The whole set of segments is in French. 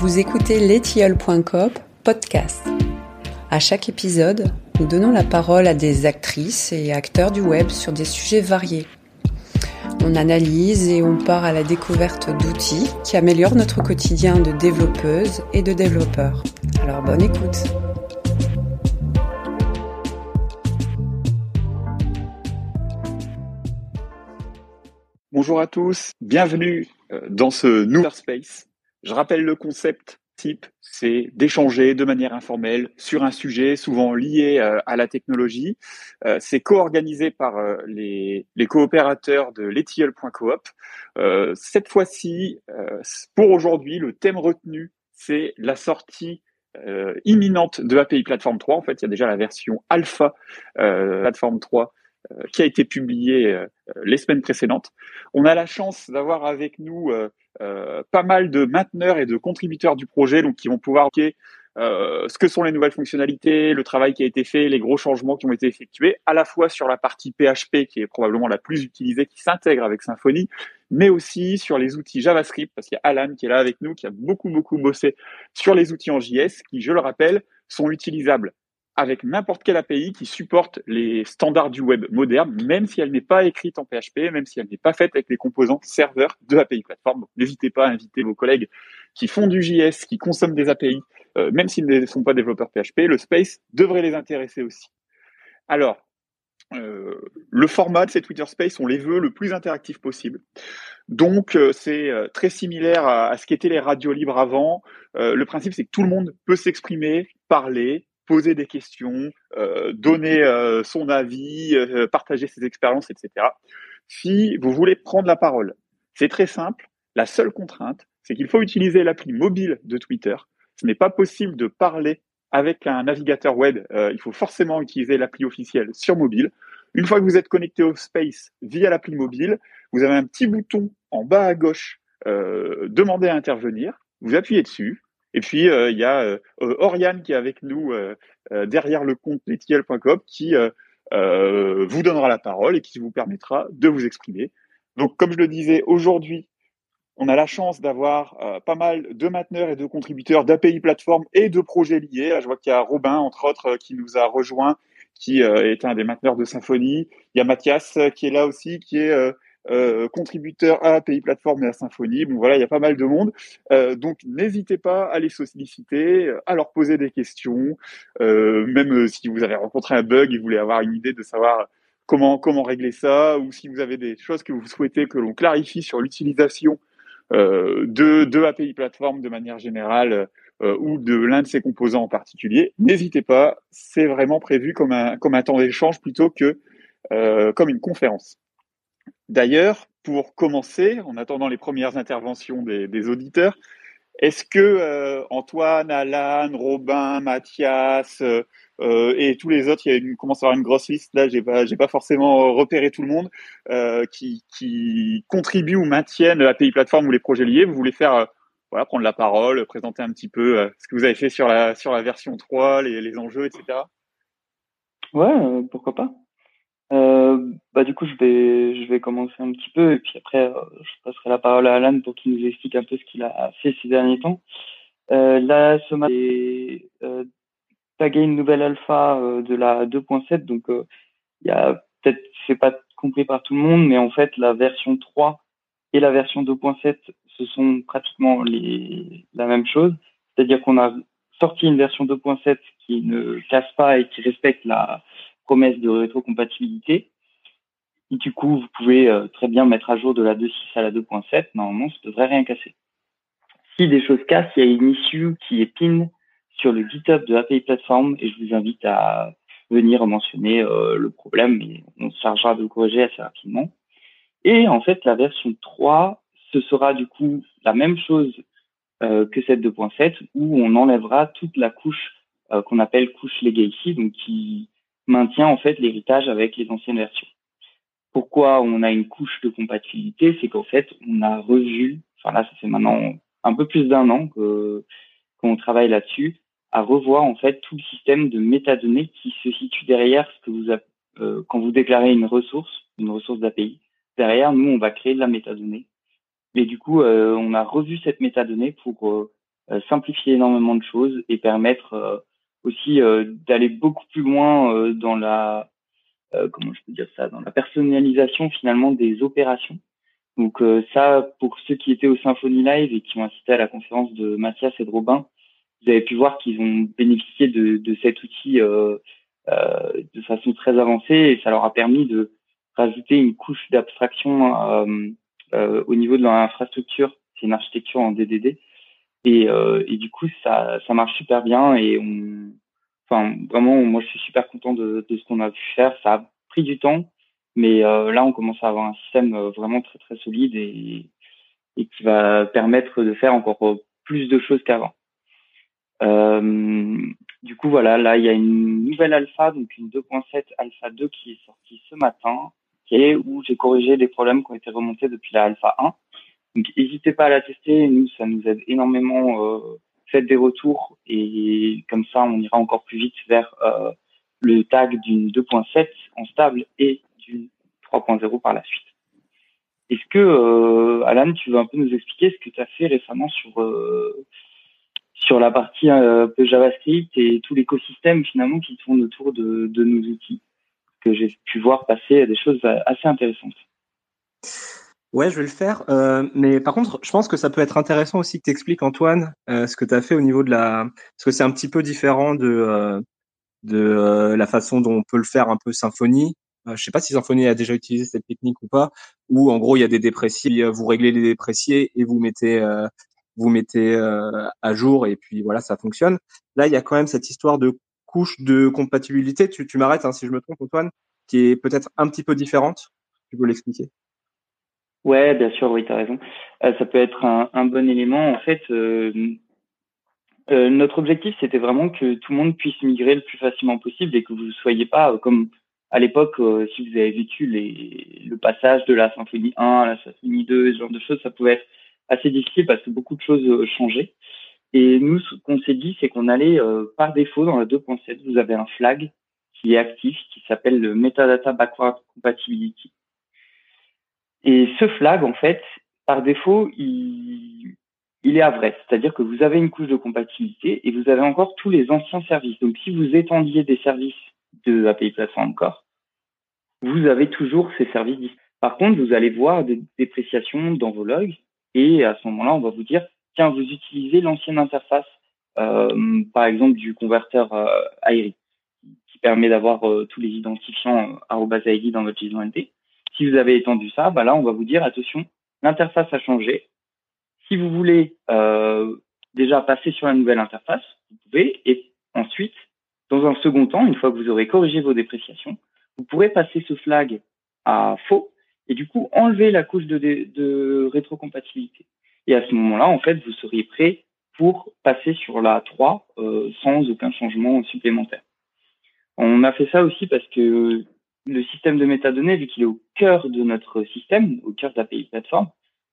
Vous écoutez letiole.com podcast. À chaque épisode, nous donnons la parole à des actrices et acteurs du web sur des sujets variés. On analyse et on part à la découverte d'outils qui améliorent notre quotidien de développeuses et de développeurs. Alors bonne écoute. Bonjour à tous, bienvenue euh, dans ce nouveau space je rappelle le concept type, c'est d'échanger de manière informelle sur un sujet souvent lié euh, à la technologie. Euh, c'est co-organisé par euh, les, coopérateurs de letiol.coop. cette fois-ci, pour aujourd'hui, le thème retenu, c'est la sortie imminente de API Platform 3. En fait, il y a déjà la version alpha Platform 3 qui a été publiée les semaines précédentes. On a la chance d'avoir avec nous euh, pas mal de mainteneurs et de contributeurs du projet, donc qui vont pouvoir euh, ce que sont les nouvelles fonctionnalités, le travail qui a été fait, les gros changements qui ont été effectués, à la fois sur la partie PHP qui est probablement la plus utilisée, qui s'intègre avec Symfony, mais aussi sur les outils JavaScript, parce qu'il y a Alan qui est là avec nous, qui a beaucoup beaucoup bossé sur les outils en JS, qui, je le rappelle, sont utilisables avec n'importe quelle API qui supporte les standards du web moderne, même si elle n'est pas écrite en PHP, même si elle n'est pas faite avec les composants serveurs de API plateforme. N'hésitez pas à inviter vos collègues qui font du JS, qui consomment des API, euh, même s'ils ne sont pas développeurs PHP. Le space devrait les intéresser aussi. Alors, euh, le format de ces Twitter Space, on les veut le plus interactif possible. Donc, euh, c'est très similaire à, ce qu'étaient les radios libres avant. le principe, c'est que tout le monde peut s'exprimer, parler, poser des questions, euh, donner euh, son avis, euh, partager ses expériences, etc. Si vous voulez prendre la parole, c'est très simple. La seule contrainte, c'est qu'il faut utiliser l'appli mobile de Twitter. Ce n'est pas possible de parler avec un navigateur web. il faut forcément utiliser l'appli officielle sur mobile. Une fois que vous êtes connecté au Space via l'appli mobile, vous avez un petit bouton en bas à gauche, demander à intervenir. Vous appuyez dessus, et puis, euh, il y a euh, euh, Oriane qui est avec nous derrière le compte letiel.com qui vous donnera la parole et qui vous permettra de vous exprimer. Donc, comme je le disais, aujourd'hui, on a la chance d'avoir pas mal de mainteneurs et de contributeurs d'API plateforme et de projets liés. je vois qu'il y a Robin, entre autres, qui nous a rejoint, qui est un des mainteneurs de Symfony. Il y a Mathias qui est là aussi, qui est euh, contributeurs à API Plateforme et à Symfony. Bon voilà, il y a pas mal de monde. Euh, donc n'hésitez pas à les solliciter, à leur poser des questions. Euh, même si vous avez rencontré un bug et voulez avoir une idée de savoir comment comment régler ça, ou si vous avez des choses que vous souhaitez que l'on clarifie sur l'utilisation de, de API Plateforme de manière générale ou de l'un de ses composants en particulier, n'hésitez pas. C'est vraiment prévu comme un comme un temps d'échange plutôt que comme une conférence. D'ailleurs, pour commencer, en attendant les premières interventions des, auditeurs, est-ce que euh, Antoine, Alan, Robin, Mathias euh, euh, et tous les autres, il y a une, commence à avoir une grosse liste là, j'ai pas, j'ai pas forcément repéré tout le monde qui, qui contribuent ou maintiennent l'API plateforme ou les projets liés. Vous voulez faire, voilà, prendre la parole, présenter un petit peu ce que vous avez fait sur la sur la version 3, les, les enjeux, etc. Ouais, pourquoi pas. Euh, bah du coup je vais je vais commencer un petit peu et puis après euh, je passerai la parole à Alan pour qu'il nous explique un peu ce qu'il a fait ces derniers temps. Euh, là ce matin j'ai euh, tagué une nouvelle alpha euh, de la 2.7 donc il y a peut-être c'est pas compris par tout le monde mais en fait la version 3 et la version 2.7 ce sont pratiquement les la même chose c'est-à-dire qu'on a sorti une version 2.7 qui ne casse pas et qui respecte la promesse de rétrocompatibilité. Et du coup, vous pouvez euh, très bien mettre à jour de la 2.6 à la 2.7. Normalement, ça devrait rien casser. Si des choses cassent, il y a une issue qui est pin sur le GitHub de API Platform et je vous invite à venir mentionner euh, le problème on se chargera de le corriger assez rapidement. Et en fait, la version 3, ce sera du coup la même chose euh, que cette 2.7 où on enlèvera toute la couche qu'on appelle couche legacy, donc qui maintient en fait l'héritage avec les anciennes versions. Pourquoi on a une couche de compatibilité? C'est qu'en fait, on a revu, enfin là, ça fait maintenant un peu plus d'un an que qu'on travaille là-dessus, à revoir en fait tout le système de métadonnées qui se situe derrière ce que vous euh, quand vous déclarez une ressource, une ressource d'API. Derrière, nous, on va créer de la métadonnée. Et du coup, euh, on a revu cette métadonnée pour euh, simplifier énormément de choses et permettre aussi d'aller beaucoup plus loin dans la comment je peux dire ça dans la personnalisation finalement des opérations donc ça pour ceux qui étaient au Symphony Live et qui ont assisté à la conférence de Mathias et de Robin vous avez pu voir qu'ils ont bénéficié de, de cet outil euh, euh, de façon très avancée et ça leur a permis de rajouter une couche d'abstraction euh, euh au niveau de leur infrastructure. C'est une architecture en DDD et, euh, du coup ça, ça marche super bien et on, enfin vraiment moi je suis super content de, de ce qu'on a pu faire. Ça a pris du temps, mais euh, là on commence à avoir un système vraiment très très solide et, et qui va permettre de faire encore plus de choses qu'avant. Euh, du coup, voilà, là, il y a une nouvelle alpha, donc une 2.7 alpha 2 qui est sortie ce matin, qui est où j'ai corrigé des problèmes qui ont été remontés depuis la alpha 1. Donc, n'hésitez pas à la tester. Nous, ça nous aide énormément. Euh, faites des retours et comme ça, on ira encore plus vite vers euh, le tag d'une 2.7 en stable et d'une 3.0 par la suite. Est-ce que, euh, Alan, tu veux un peu nous expliquer ce que tu as fait récemment sur sur la partie euh, JavaScript et tout l'écosystème finalement qui tourne autour de, de nos outils, que j'ai pu voir passer des choses assez intéressantes. Ouais, je vais le faire. Euh, mais par contre, je pense que ça peut être intéressant aussi que tu expliques, Antoine, euh, ce que tu as fait au niveau de la... Parce que c'est un petit peu différent de, euh, de euh, la façon dont on peut le faire un peu Symfony. Euh, je sais pas si Symfony a déjà utilisé cette technique ou pas, où en gros, il y a des dépréciés, vous réglez les dépréciés et vous mettez vous mettez euh, à jour et puis voilà, ça fonctionne. Là, il y a quand même cette histoire de couche de compatibilité. Tu, tu m'arrêtes hein, si je me trompe, Antoine, qui est peut-être un petit peu différente. Tu peux l'expliquer? Ouais, bien sûr, oui, tu as raison. Euh, ça peut être un, bon élément. En fait, euh, euh, notre objectif, c'était vraiment que tout le monde puisse migrer le plus facilement possible et que vous ne soyez pas comme à l'époque, si vous avez vécu le passage de la symphonie 1 à la symphonie 2, ce genre de choses, ça pouvait être assez difficile parce que beaucoup de choses changeaient. Et nous, ce qu'on s'est dit, c'est qu'on allait par défaut dans la 2.7, vous avez un flag qui est actif, qui s'appelle le Metadata Backward Compatibility. Et ce flag, en fait, par défaut, il, il est à vrai. C'est-à-dire que vous avez une couche de compatibilité et vous avez encore tous les anciens services. Donc, si vous étendiez des services de API Platform Core, vous avez toujours ces services. Par contre, vous allez voir des dépréciations dans vos logs et à ce moment-là, on va vous dire, tiens, vous utilisez l'ancienne interface, euh, par exemple du converteur euh, qui permet d'avoir euh, tous les identifiants euh, .id dans votre JSON Si vous avez étendu ça, bah là, on va vous dire, attention, l'interface a changé. Si vous voulez euh, déjà passer sur la nouvelle interface, vous pouvez. Et ensuite, dans un second temps, une fois que vous aurez corrigé vos dépréciations, vous pourrez passer ce flag à faux et du coup enlever la couche de, rétrocompatibilité. Et à ce moment-là, en fait, vous seriez prêt pour passer sur la 3 euh, sans aucun changement supplémentaire. On a fait ça aussi parce que le système de métadonnées, vu qu'il est au cœur de notre système, au cœur de l'API plateforme,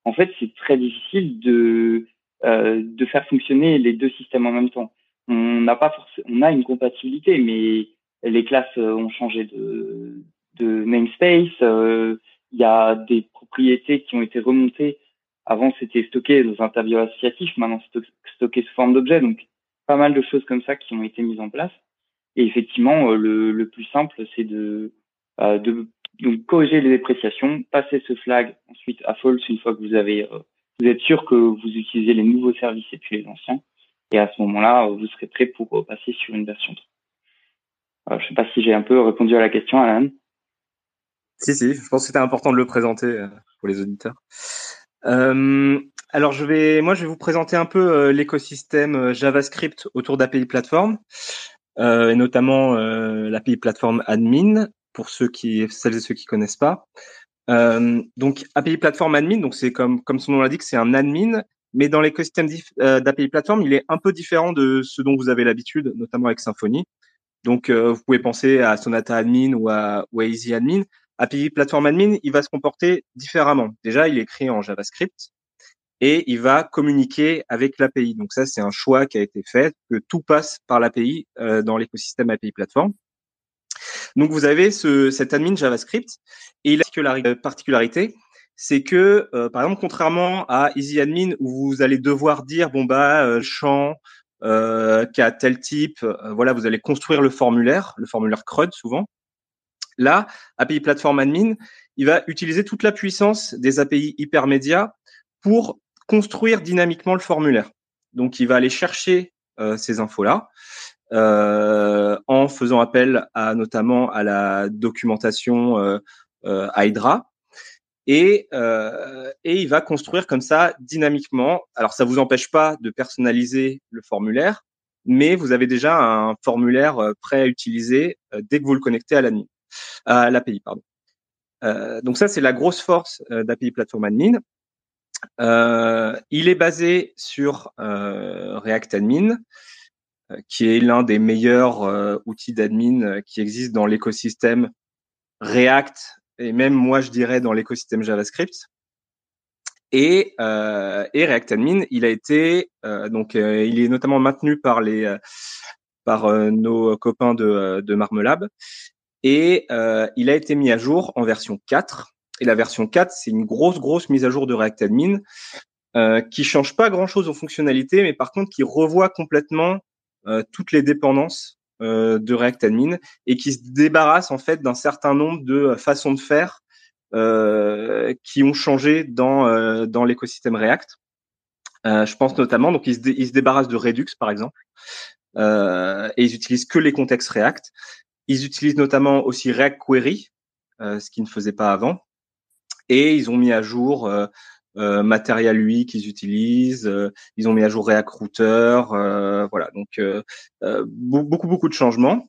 en fait, c'est très difficile de, euh, de faire fonctionner les deux systèmes en même temps. On n'a pas on a une compatibilité, mais les classes ont changé de, de namespace, euh, il y a des propriétés qui ont été remontées. Avant, c'était stocké dans un tablier associatif. Maintenant, c'est stocké sous forme d'objet. Donc, pas mal de choses comme ça qui ont été mises en place. Et effectivement, euh, le, le plus simple, c'est de, euh, de donc, corriger les dépréciations, passer ce flag ensuite à false une fois que vous avez, euh, vous êtes sûr que vous utilisez les nouveaux services et puis les anciens. Et à ce moment-là, vous serez prêt pour passer sur une version 3. je sais pas si j'ai un peu répondu à la question, Alan. Si, si, je pense que c'était important de le présenter euh, pour les auditeurs. Euh, alors, je vais, moi, je vais vous présenter un peu euh, l'écosystème euh, JavaScript autour d'API Platform, euh, et notamment l'API Platform Admin pour ceux qui, celles et ceux qui connaissent pas. donc, API Platform Admin, donc c'est comme comme son nom l'indique, c'est un admin, mais dans l'écosystème d'API Platform, il est un peu différent de ce dont vous avez l'habitude, notamment avec Symfony. Donc, vous pouvez penser à Sonata Admin ou à, ou Easy Admin. API Platform Admin, il va se comporter différemment. Déjà, il est écrit en JavaScript et il va communiquer avec l'API. Donc ça, c'est un choix qui a été fait, que tout passe par l'API euh, dans l'écosystème API Platform. Donc vous avez ce, cet admin JavaScript et il a la particularité, c'est que, par exemple, contrairement à EasyAdmin, où vous allez devoir dire, bon bah, champ euh, qui a tel type, voilà, vous allez construire le formulaire, le formulaire CRUD souvent. Là, API Platform Admin, il va utiliser toute la puissance des API hypermédias pour construire dynamiquement le formulaire. Donc, il va aller chercher euh, ces infos-là euh, en faisant appel à notamment à la documentation euh, euh Hydra. Et, euh, et il va construire comme ça dynamiquement. Alors, ça vous empêche pas de personnaliser le formulaire, mais vous avez déjà un formulaire prêt à utiliser dès que vous le connectez à. À l'API. Euh, donc ça, c'est la grosse force euh, d'API Platform Admin. Euh, il est basé sur React Admin, qui est l'un des meilleurs outils d'admin qui existent dans l'écosystème React et même moi je dirais dans l'écosystème JavaScript. Et, et React Admin, il a été donc il est notamment maintenu par les par nos copains de, de Marmelab et euh, il a été mis à jour en version 4. Et la version 4, c'est une grosse, grosse mise à jour de React Admin euh, qui change pas grand-chose aux fonctionnalités, mais par contre qui revoit complètement euh, toutes les dépendances euh, de React Admin et qui se débarrasse en fait d'un certain nombre de façons de faire euh, qui ont changé dans, euh, dans l'écosystème React. je pense notamment, donc ils se, ils se débarrassent de Redux par exemple, et ils utilisent que les contextes React. Ils utilisent notamment aussi React Query, euh, ce qu'ils ne faisaient pas avant. Et ils ont mis à jour euh, euh, Material UI qu'ils utilisent. Euh, ils ont mis à jour React Router. voilà, donc beaucoup beaucoup de changements.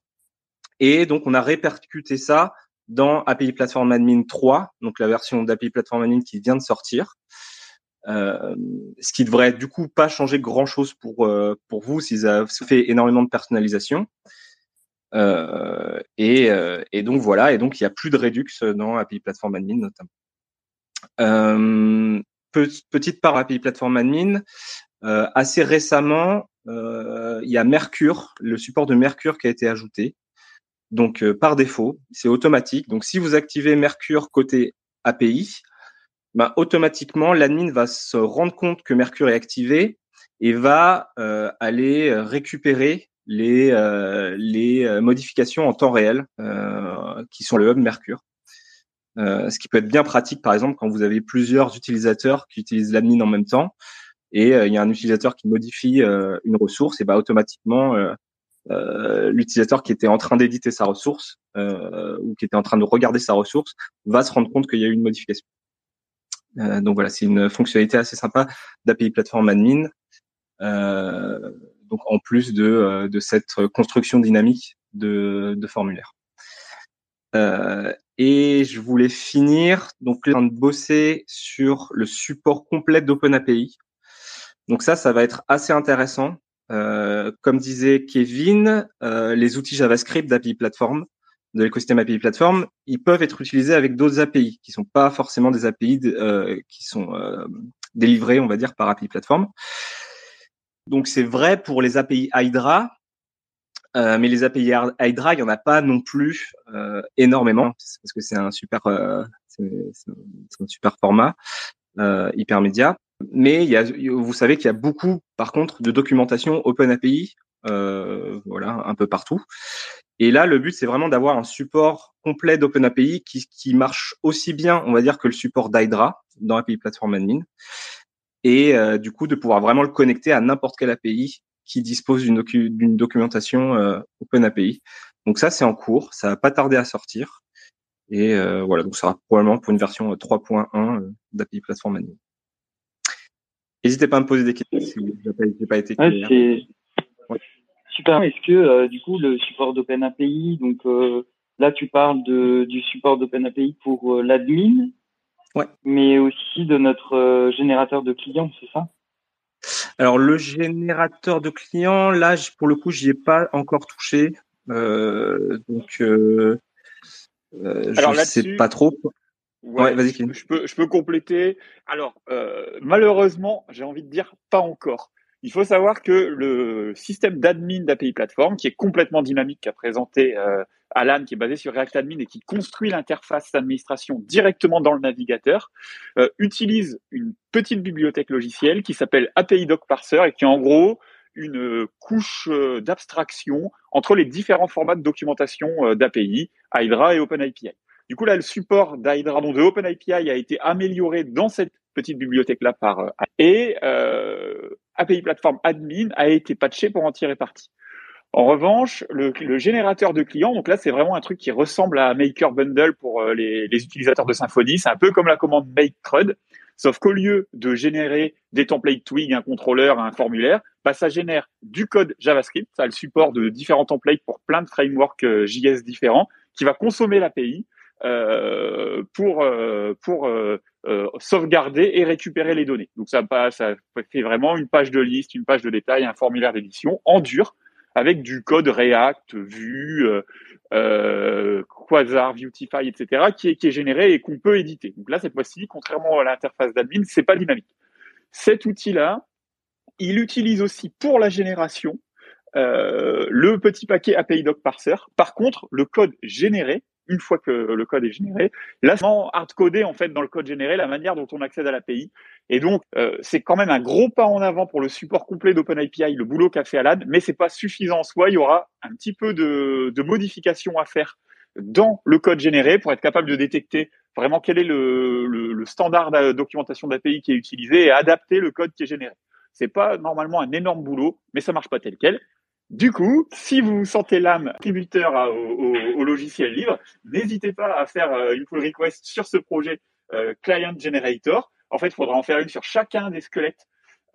Et donc on a répercuté ça dans API Platform Admin 3, donc la version d'API Platform Admin qui vient de sortir. Euh, ce qui devrait du coup pas changer grand chose pour pour vous si ça fait énormément de personnalisation. Euh, et, euh, et, donc voilà, et donc il n'y a plus de Redux dans API Platform Admin notamment. Euh, petite part API Platform Admin, euh, assez récemment, euh, il y a Mercure, le support de Mercure qui a été ajouté. Donc par défaut, c'est automatique. Donc si vous activez Mercure côté API, ben, automatiquement l'admin va se rendre compte que Mercure est activé et va aller récupérer les, euh, les euh, modifications en temps réel euh, qui sont le hub Mercure. Ce qui peut être bien pratique, par exemple, quand vous avez plusieurs utilisateurs qui utilisent l'admin en même temps et il y a un utilisateur qui modifie une ressource, et bah automatiquement l'utilisateur qui était en train d'éditer sa ressource ou qui était en train de regarder sa ressource va se rendre compte qu'il y a eu une modification. donc voilà, c'est une fonctionnalité assez sympa d'API Platform Admin. Euh, donc en plus de, euh, de cette construction dynamique de, de formulaire. Euh, et je voulais finir donc là de bosser sur le support complet d'OpenAPI. Donc ça, ça va être assez intéressant. Euh, comme disait Kevin, euh, les outils JavaScript d'API Platform, de l'écosystème API Platform, ils peuvent être utilisés avec d'autres API qui sont pas forcément des API euh, qui sont délivrés, on va dire, par API Platform. Donc c'est vrai pour les API Hydra, euh, mais les API Hydra, il y en a pas non plus euh, énormément parce que c'est un super, euh, c'est un super format euh, hypermédia. Mais il y a, vous savez qu'il y a beaucoup, par contre, de documentation OpenAPI, euh, voilà, un peu partout. Et là, le but, c'est vraiment d'avoir un support complet d'OpenAPI qui, qui marche aussi bien, on va dire, que le support d'Hydra dans API Platform Admin et du coup de pouvoir vraiment le connecter à n'importe quelle API qui dispose d'une documentation euh, OpenAPI. Donc ça, c'est en cours, ça va pas tarder à sortir. Et euh, voilà, donc ça sera probablement pour une version 3.1 euh, euh, d'API Platform Admin. N'hésitez pas à me poser des questions si vous n'avez pas été clair. Ouais, Super. Est-ce que du coup le support d'OpenAPI, donc là tu parles de, du support d'OpenAPI pour l'admin mais aussi de notre euh, générateur de clients, c'est ça? Alors le générateur de clients, là pour le coup, j'y ai pas encore touché, euh, donc euh, euh Alors je sais pas trop. Ouais, vas-y. Je peux, je peux compléter. Alors malheureusement, j'ai envie de dire pas encore. Il faut savoir que le système d'admin d'API Platform, qui est complètement dynamique, qu'a présenté euh, Alan, qui est basé sur React Admin et qui construit l'interface d'administration directement dans le navigateur, euh, utilise une petite bibliothèque logicielle qui s'appelle API Doc Parser et qui est en gros une couche euh, d'abstraction entre les différents formats de documentation euh, d'API, Hydra et OpenAPI. Du coup, là, le support d'Hydra, de OpenAPI a été amélioré dans cette petite bibliothèque-là par euh, et euh, API Platform Admin a été patché pour en tirer parti. En revanche, le, générateur de clients, donc là, c'est vraiment un truc qui ressemble à Maker Bundle pour les, les utilisateurs de Symfony. C'est un peu comme la commande make CRUD, sauf qu'au lieu de générer des templates Twig, un contrôleur, un formulaire, bah, ça génère du code JavaScript, ça a le support de différents templates pour plein de frameworks JS différents, qui va consommer l'API euh, pour euh, pour euh, sauvegarder et récupérer les données. Donc ça, ça fait vraiment une page de liste, une page de détail, un formulaire d'édition en dur avec du code React, Vue, euh, Quasar, Vuetify, etc., qui est, qui est généré et qu'on peut éditer. Donc là, cette fois-ci, contrairement à l'interface d'admin, c'est pas dynamique. Cet outil-là, il utilise aussi pour la génération euh, le petit paquet API Doc Parser. Par contre, le code généré une fois que le code est généré. Là, c'est hard-codé en fait dans le code généré la manière dont on accède à l'API. Et donc, euh, c'est quand même un gros pas en avant pour le support complet d'OpenAPI, le boulot qu'a fait Alan, mais c'est pas suffisant en soi. Il y aura un petit peu de, modifications à faire dans le code généré pour être capable de détecter vraiment quel est le, le, le standard de documentation d'API qui est utilisé et adapter le code qui est généré. C'est pas normalement un énorme boulot, mais ça marche pas tel quel. Du coup, si vous sentez l'âme contributeur au, logiciel libre, n'hésitez pas à faire euh, une pull request sur ce projet euh, Client Generator. En fait, il faudra en faire une sur chacun des squelettes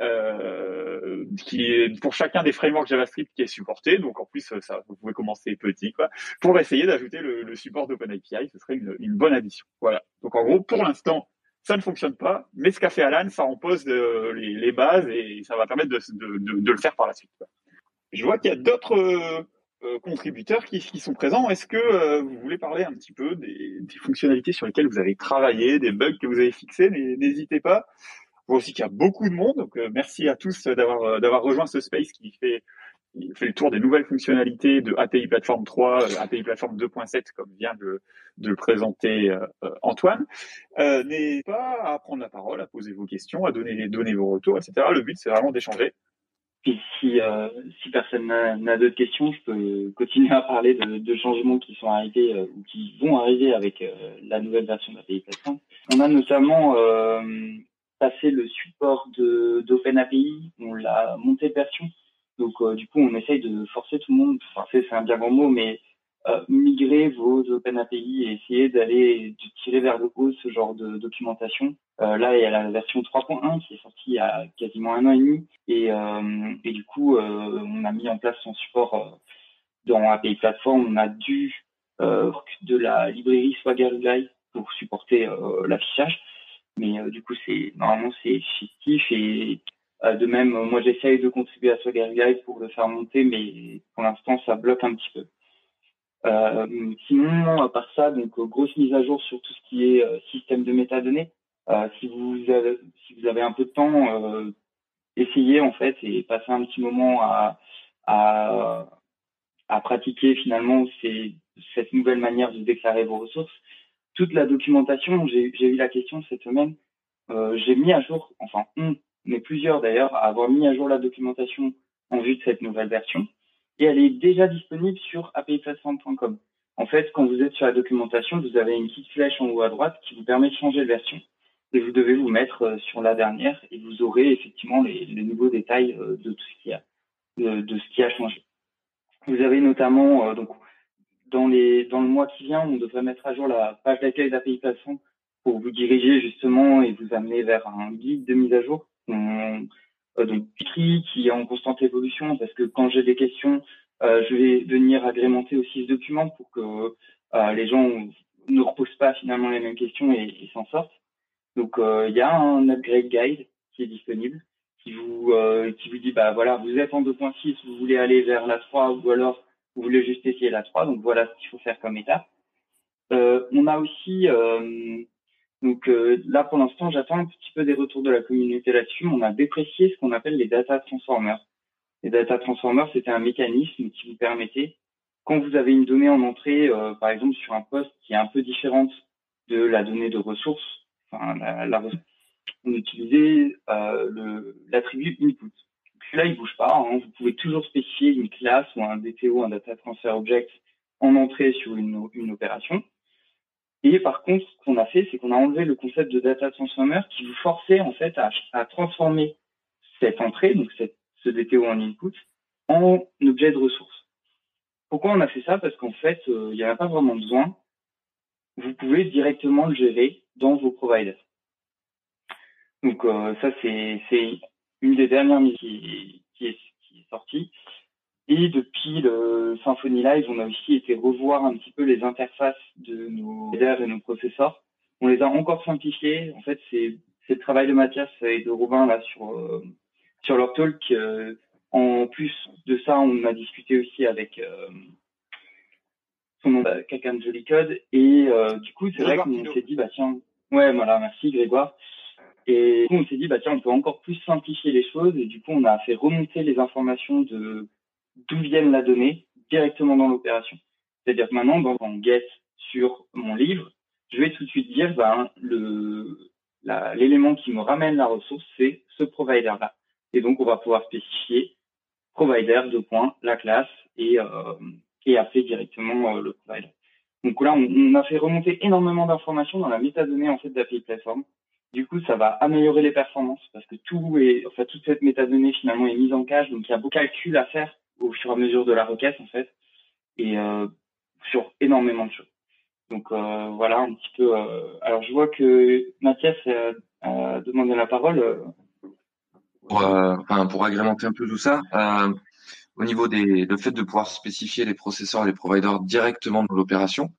euh, qui est pour chacun des frameworks JavaScript qui est supporté. Donc en plus, ça, vous pouvez commencer petit, quoi, pour essayer d'ajouter le, support d'OpenAPI. Ce serait une, bonne addition. Voilà. Donc en gros, pour l'instant, ça ne fonctionne pas, mais ce qu'a fait Alan, ça en pose les, les, bases et ça va permettre de, de, de, le faire par la suite. Je vois qu'il y a d'autres euh, euh, contributeurs qui, qui, sont présents. Est-ce que euh, vous voulez parler un petit peu des, des, fonctionnalités sur lesquelles vous avez travaillé, des bugs que vous avez fixés? N'hésitez pas. Je vois aussi qu'il y a beaucoup de monde. Donc, merci à tous d'avoir d'avoir rejoint ce space qui fait il fait le tour des nouvelles fonctionnalités de API Platform 3, API Platform 2.7, comme vient de, de présenter euh, Antoine. Euh, N'hésitez pas à prendre la parole, à poser vos questions, à donner, donner vos retours, etc. Le but, c'est vraiment d'échanger. Et si, euh, si personne n'a d'autres questions, je peux continuer à parler de, de changements qui sont arrivés euh, ou qui vont arriver avec euh, la nouvelle version d'API Platform. On a notamment euh, passé le support d'OpenAPI, on l'a monté de version. Donc du coup, on essaye de forcer tout le monde, enfin c'est un bien grand mot, mais euh, migrer vos OpenAPI et essayer d'aller tirer vers le haut ce genre de documentation. Euh, là, il y a la version 3.1 qui est sortie il y a quasiment un an et demi et, euh, du coup, euh, on a mis en place son support euh, dans API Platform. On a dû de la librairie Swagger Guide pour supporter l'affichage, mais du coup, c'est normalement c'est fictif et de même, moi j'essaye de contribuer à Swagger Guide pour le faire monter, mais pour l'instant, ça bloque un petit peu. Euh, sinon, à part ça, donc euh, grosse mise à jour sur tout ce qui est euh, système de métadonnées. Euh, si vous avez, si vous avez un peu de temps, essayez en fait et passez un petit moment à, à, à pratiquer finalement cette nouvelle manière de déclarer vos ressources. Toute la documentation, j'ai eu la question cette semaine, j'ai mis à jour, enfin on, mais plusieurs d'ailleurs, à avoir mis à jour la documentation en vue de cette nouvelle version et elle est déjà disponible sur apiplatform.com. En fait, quand vous êtes sur la documentation, vous avez une petite flèche en haut à droite qui vous permet de changer de version. Et vous devez vous mettre euh, sur la dernière et vous aurez effectivement les, les nouveaux détails euh, de tout ce qui a, de, de, ce qui a changé. Vous avez notamment, euh, donc, dans les, dans le mois qui vient, on devrait mettre à jour la page d'accueil d'API Platform pour vous diriger justement et vous amener vers un guide de mise à jour. On, donc Pitri qui est en constante évolution parce que quand j'ai des questions, euh, je vais venir agrémenter aussi ce document pour que euh, les gens ne reposent pas finalement les mêmes questions et s'en sortent. Donc il y a un upgrade guide qui est disponible qui vous qui vous dit bah voilà vous êtes en 2.6 vous voulez aller vers la 3 ou alors vous voulez juste essayer la 3 donc voilà ce qu'il faut faire comme étape. on a aussi Donc là, pour l'instant, j'attends un petit peu des retours de la communauté là-dessus. On a déprécié ce qu'on appelle les data transformers. Les data transformers, c'était un mécanisme qui vous permettait, quand vous avez une donnée en entrée, par exemple sur un poste qui est un peu différente de la donnée de ressources, enfin la, la on utilisait euh, l'attribut input. Celui-là, il bouge pas. Hein. Vous pouvez toujours spécifier une classe ou un DTO, un Data Transfer Object, en entrée sur une, une opération. Et par contre, ce qu'on a fait, c'est qu'on a enlevé le concept de data transformer qui vous forçait en fait à, transformer cette entrée, donc ce DTO en input, en objet de ressource. Pourquoi on a fait ça? Parce qu'en fait, euh, il n'y a pas vraiment besoin. Vous pouvez directement le gérer dans vos providers. Donc euh, ça, c'est une des dernières mises qui, qui, est, sortie. Et depuis le Symfony Live, on a aussi été revoir un petit peu les interfaces de nos headers et nos processeurs. On les a encore simplifiés. En fait, c'est le travail de Mathias et de Robin là sur euh, sur leur talk. Euh, en plus de ça, on a discuté aussi avec euh, son nom, quelqu'un de Jolly Code. Et du coup, c'est vrai qu'on s'est dit, bah tiens, ouais, voilà, merci Grégoire. Et du coup, on s'est dit, bah tiens, on peut encore plus simplifier les choses. Et du coup, on a fait remonter les informations de d'où viennent la donnée directement dans l'opération. C'est-à-dire que maintenant, dans un get sur mon livre, je vais tout de suite dire, ben, le, l'élément qui me ramène la ressource, c'est ce provider-là. Et donc, on va pouvoir spécifier provider, de points, la classe, et, euh, et appeler directement euh, le provider. Donc là, on, on, a fait remonter énormément d'informations dans la métadonnée en fait d'API Platform. Du coup, ça va améliorer les performances parce que tout est, enfin, toute cette métadonnée finalement est mise en cache, donc il y a beaucoup de calculs à faire au fur et à mesure de la requête en fait, et euh, sur énormément de choses. Donc euh, voilà un petit peu. Euh, alors je vois que Mathias a demandé la parole. Pour, enfin, pour agrémenter un peu tout ça, au niveau des, le fait de pouvoir spécifier les processeurs et les providers directement dans l'opération,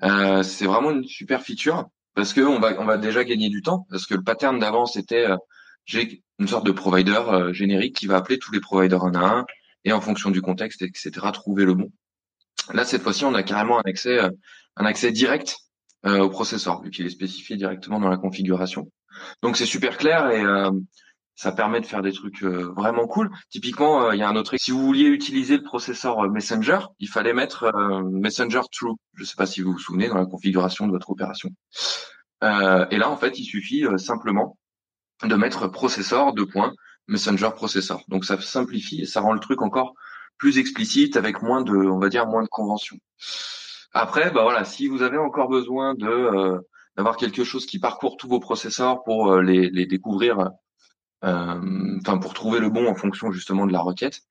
c'est vraiment une super feature parce que on va on va déjà gagner du temps parce que le pattern d'avant c'était euh, j'ai une sorte de provider euh, générique qui va appeler tous les providers un à un et en fonction du contexte etc trouver le bon. Là cette fois-ci on a carrément un accès euh, un accès direct au processeur vu qu'il est spécifié directement dans la configuration. Donc c'est super clair et ça permet de faire des trucs vraiment cool. Typiquement, il y a un autre. Si vous vouliez utiliser le processeur Messenger, il fallait mettre Messenger True. Je ne sais pas si vous vous souvenez dans la configuration de votre opération. Euh, et là, en fait, il suffit euh, simplement de mettre processeur de points Messenger processeur. Donc ça simplifie et ça rend le truc encore plus explicite avec moins de, on va dire, moins de conventions. Après, bah voilà, si vous avez encore besoin de euh, d'avoir quelque chose qui parcourt tous vos processeurs pour les, les, découvrir, enfin pour trouver le bon en fonction justement de la requête,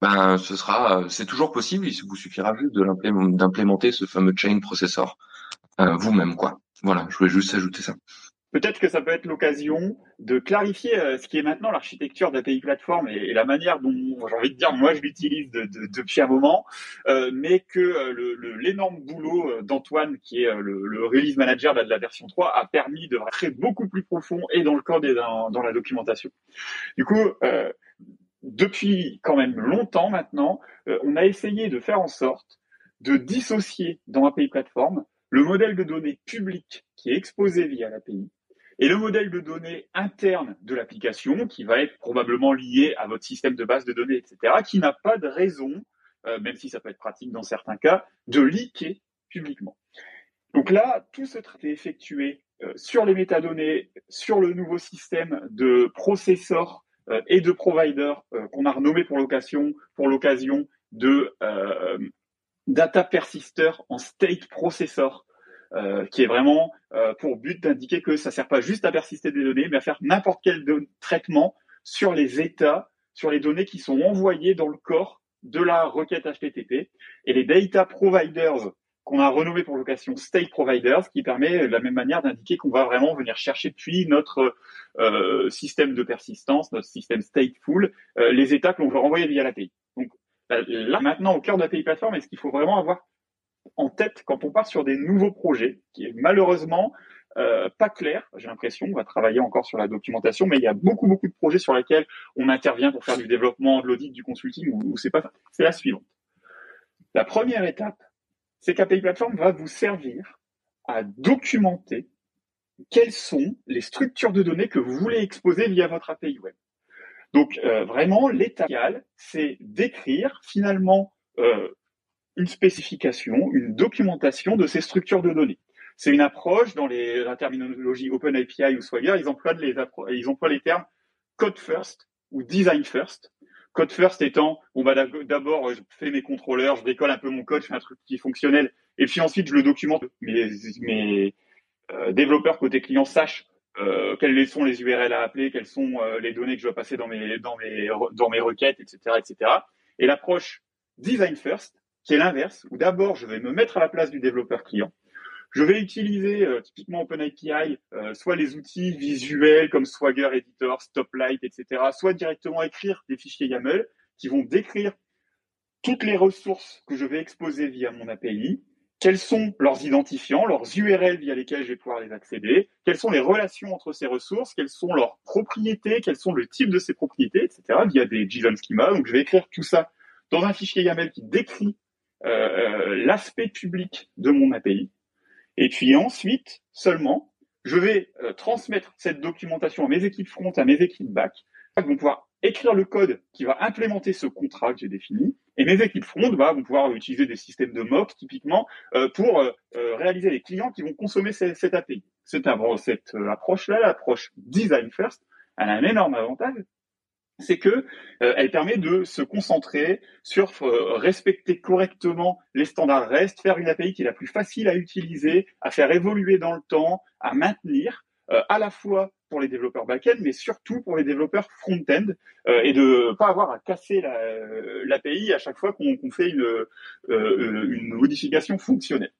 ben ce sera, c'est toujours possible. Il vous suffira juste d'implémenter ce fameux chain processor vous-même, quoi. Voilà, je voulais juste ajouter ça. Peut-être que ça peut être l'occasion de clarifier euh, ce qui est maintenant l'architecture d'API Platform et, la manière dont, j'ai envie de dire, moi je l'utilise de, de, depuis un moment, euh, mais que euh, l'énorme boulot d'Antoine, qui est le, release manager de la, version 3, a permis de rentrer beaucoup plus profond et dans le code et dans, dans la documentation. Du coup, depuis quand même longtemps maintenant, on a essayé de faire en sorte de dissocier dans API Platform le modèle de données public qui est exposé via l'API et le modèle de données interne de l'application qui va être probablement lié à votre système de base de données, etc., qui n'a pas de raison, euh, même si ça peut être pratique dans certains cas, de leaker publiquement. Donc là, tout ce traité effectué euh, sur les métadonnées, sur le nouveau système de processeurs euh, et de providers qu'on a renommé pour l'occasion, pour l'occasion de data persister en state processor, euh, qui est vraiment euh, pour but d'indiquer que ça sert pas juste à persister des données, mais à faire n'importe quel traitement sur les états, sur les données qui sont envoyées dans le corps de la requête HTTP. Et les data providers qu'on a renommé pour l'occasion state providers, qui permet de la même manière d'indiquer qu'on va vraiment venir chercher depuis notre euh, système de persistance, notre système stateful, euh, les états que l'on veut renvoyer via l'API. Donc là, maintenant, au cœur de l'API Platform, est ce qu'il faut vraiment avoir en tête quand on part sur des nouveaux projets, qui est malheureusement euh, pas clair, j'ai l'impression, on va travailler encore sur la documentation, mais il y a beaucoup, beaucoup de projets sur lesquels on intervient pour faire du développement, de l'audit, du consulting, ou, c'est pas C'est la suivante. La première étape, c'est qu'API Platform va vous servir à documenter quelles sont les structures de données que vous voulez exposer via votre API web. Donc euh, vraiment, l'étape c'est d'écrire finalement euh, une spécification, une documentation de ces structures de données. C'est une approche dans la terminologie OpenAPI ou Swagger, ils emploient, les, ils emploient les termes code first ou design first. Code first étant, on va d'abord, je fais mes contrôleurs, je décolle un peu mon code, je fais un truc qui est fonctionnel, et puis ensuite je le documente. Mes, mes euh, développeurs côté client sachent euh, quelles sont les URL à appeler, quelles sont euh, les données que je dois passer dans mes, dans mes, dans mes requêtes, etc., etc. Et l'approche design first, qui est l'inverse, où d'abord je vais me mettre à la place du développeur client. Je vais utiliser euh, typiquement OpenAPI, euh, soit les outils visuels comme Swagger Editor, Stoplight, etc., soit directement écrire des fichiers YAML qui vont décrire toutes les ressources que je vais exposer via mon API, quels sont leurs identifiants, leurs URL via lesquels je vais pouvoir les accéder, quelles sont les relations entre ces ressources, quelles sont leurs propriétés, quels sont le type de ces propriétés, etc., via des JSON schema. Donc, je vais écrire tout ça dans un fichier YAML qui décrit l'aspect public de mon API. Et puis ensuite, seulement, je vais euh, transmettre cette documentation à mes équipes front, à mes équipes back, qui vont pouvoir écrire le code qui va implémenter ce contrat que j'ai défini. Et mes équipes front bah, vont pouvoir utiliser des systèmes de mock typiquement euh, pour euh, réaliser les clients qui vont consommer cette, API. Cette, cette approche-là, l'approche design first, elle a un énorme avantage, c'est que euh, elle permet de se concentrer sur euh, respecter correctement les standards REST, faire une API qui est la plus facile à utiliser, à faire évoluer dans le temps, à maintenir, euh, à la fois pour les développeurs back-end, mais surtout pour les développeurs front-end, et de pas avoir à casser l'API à chaque fois qu'on fait une, une modification fonctionnelle.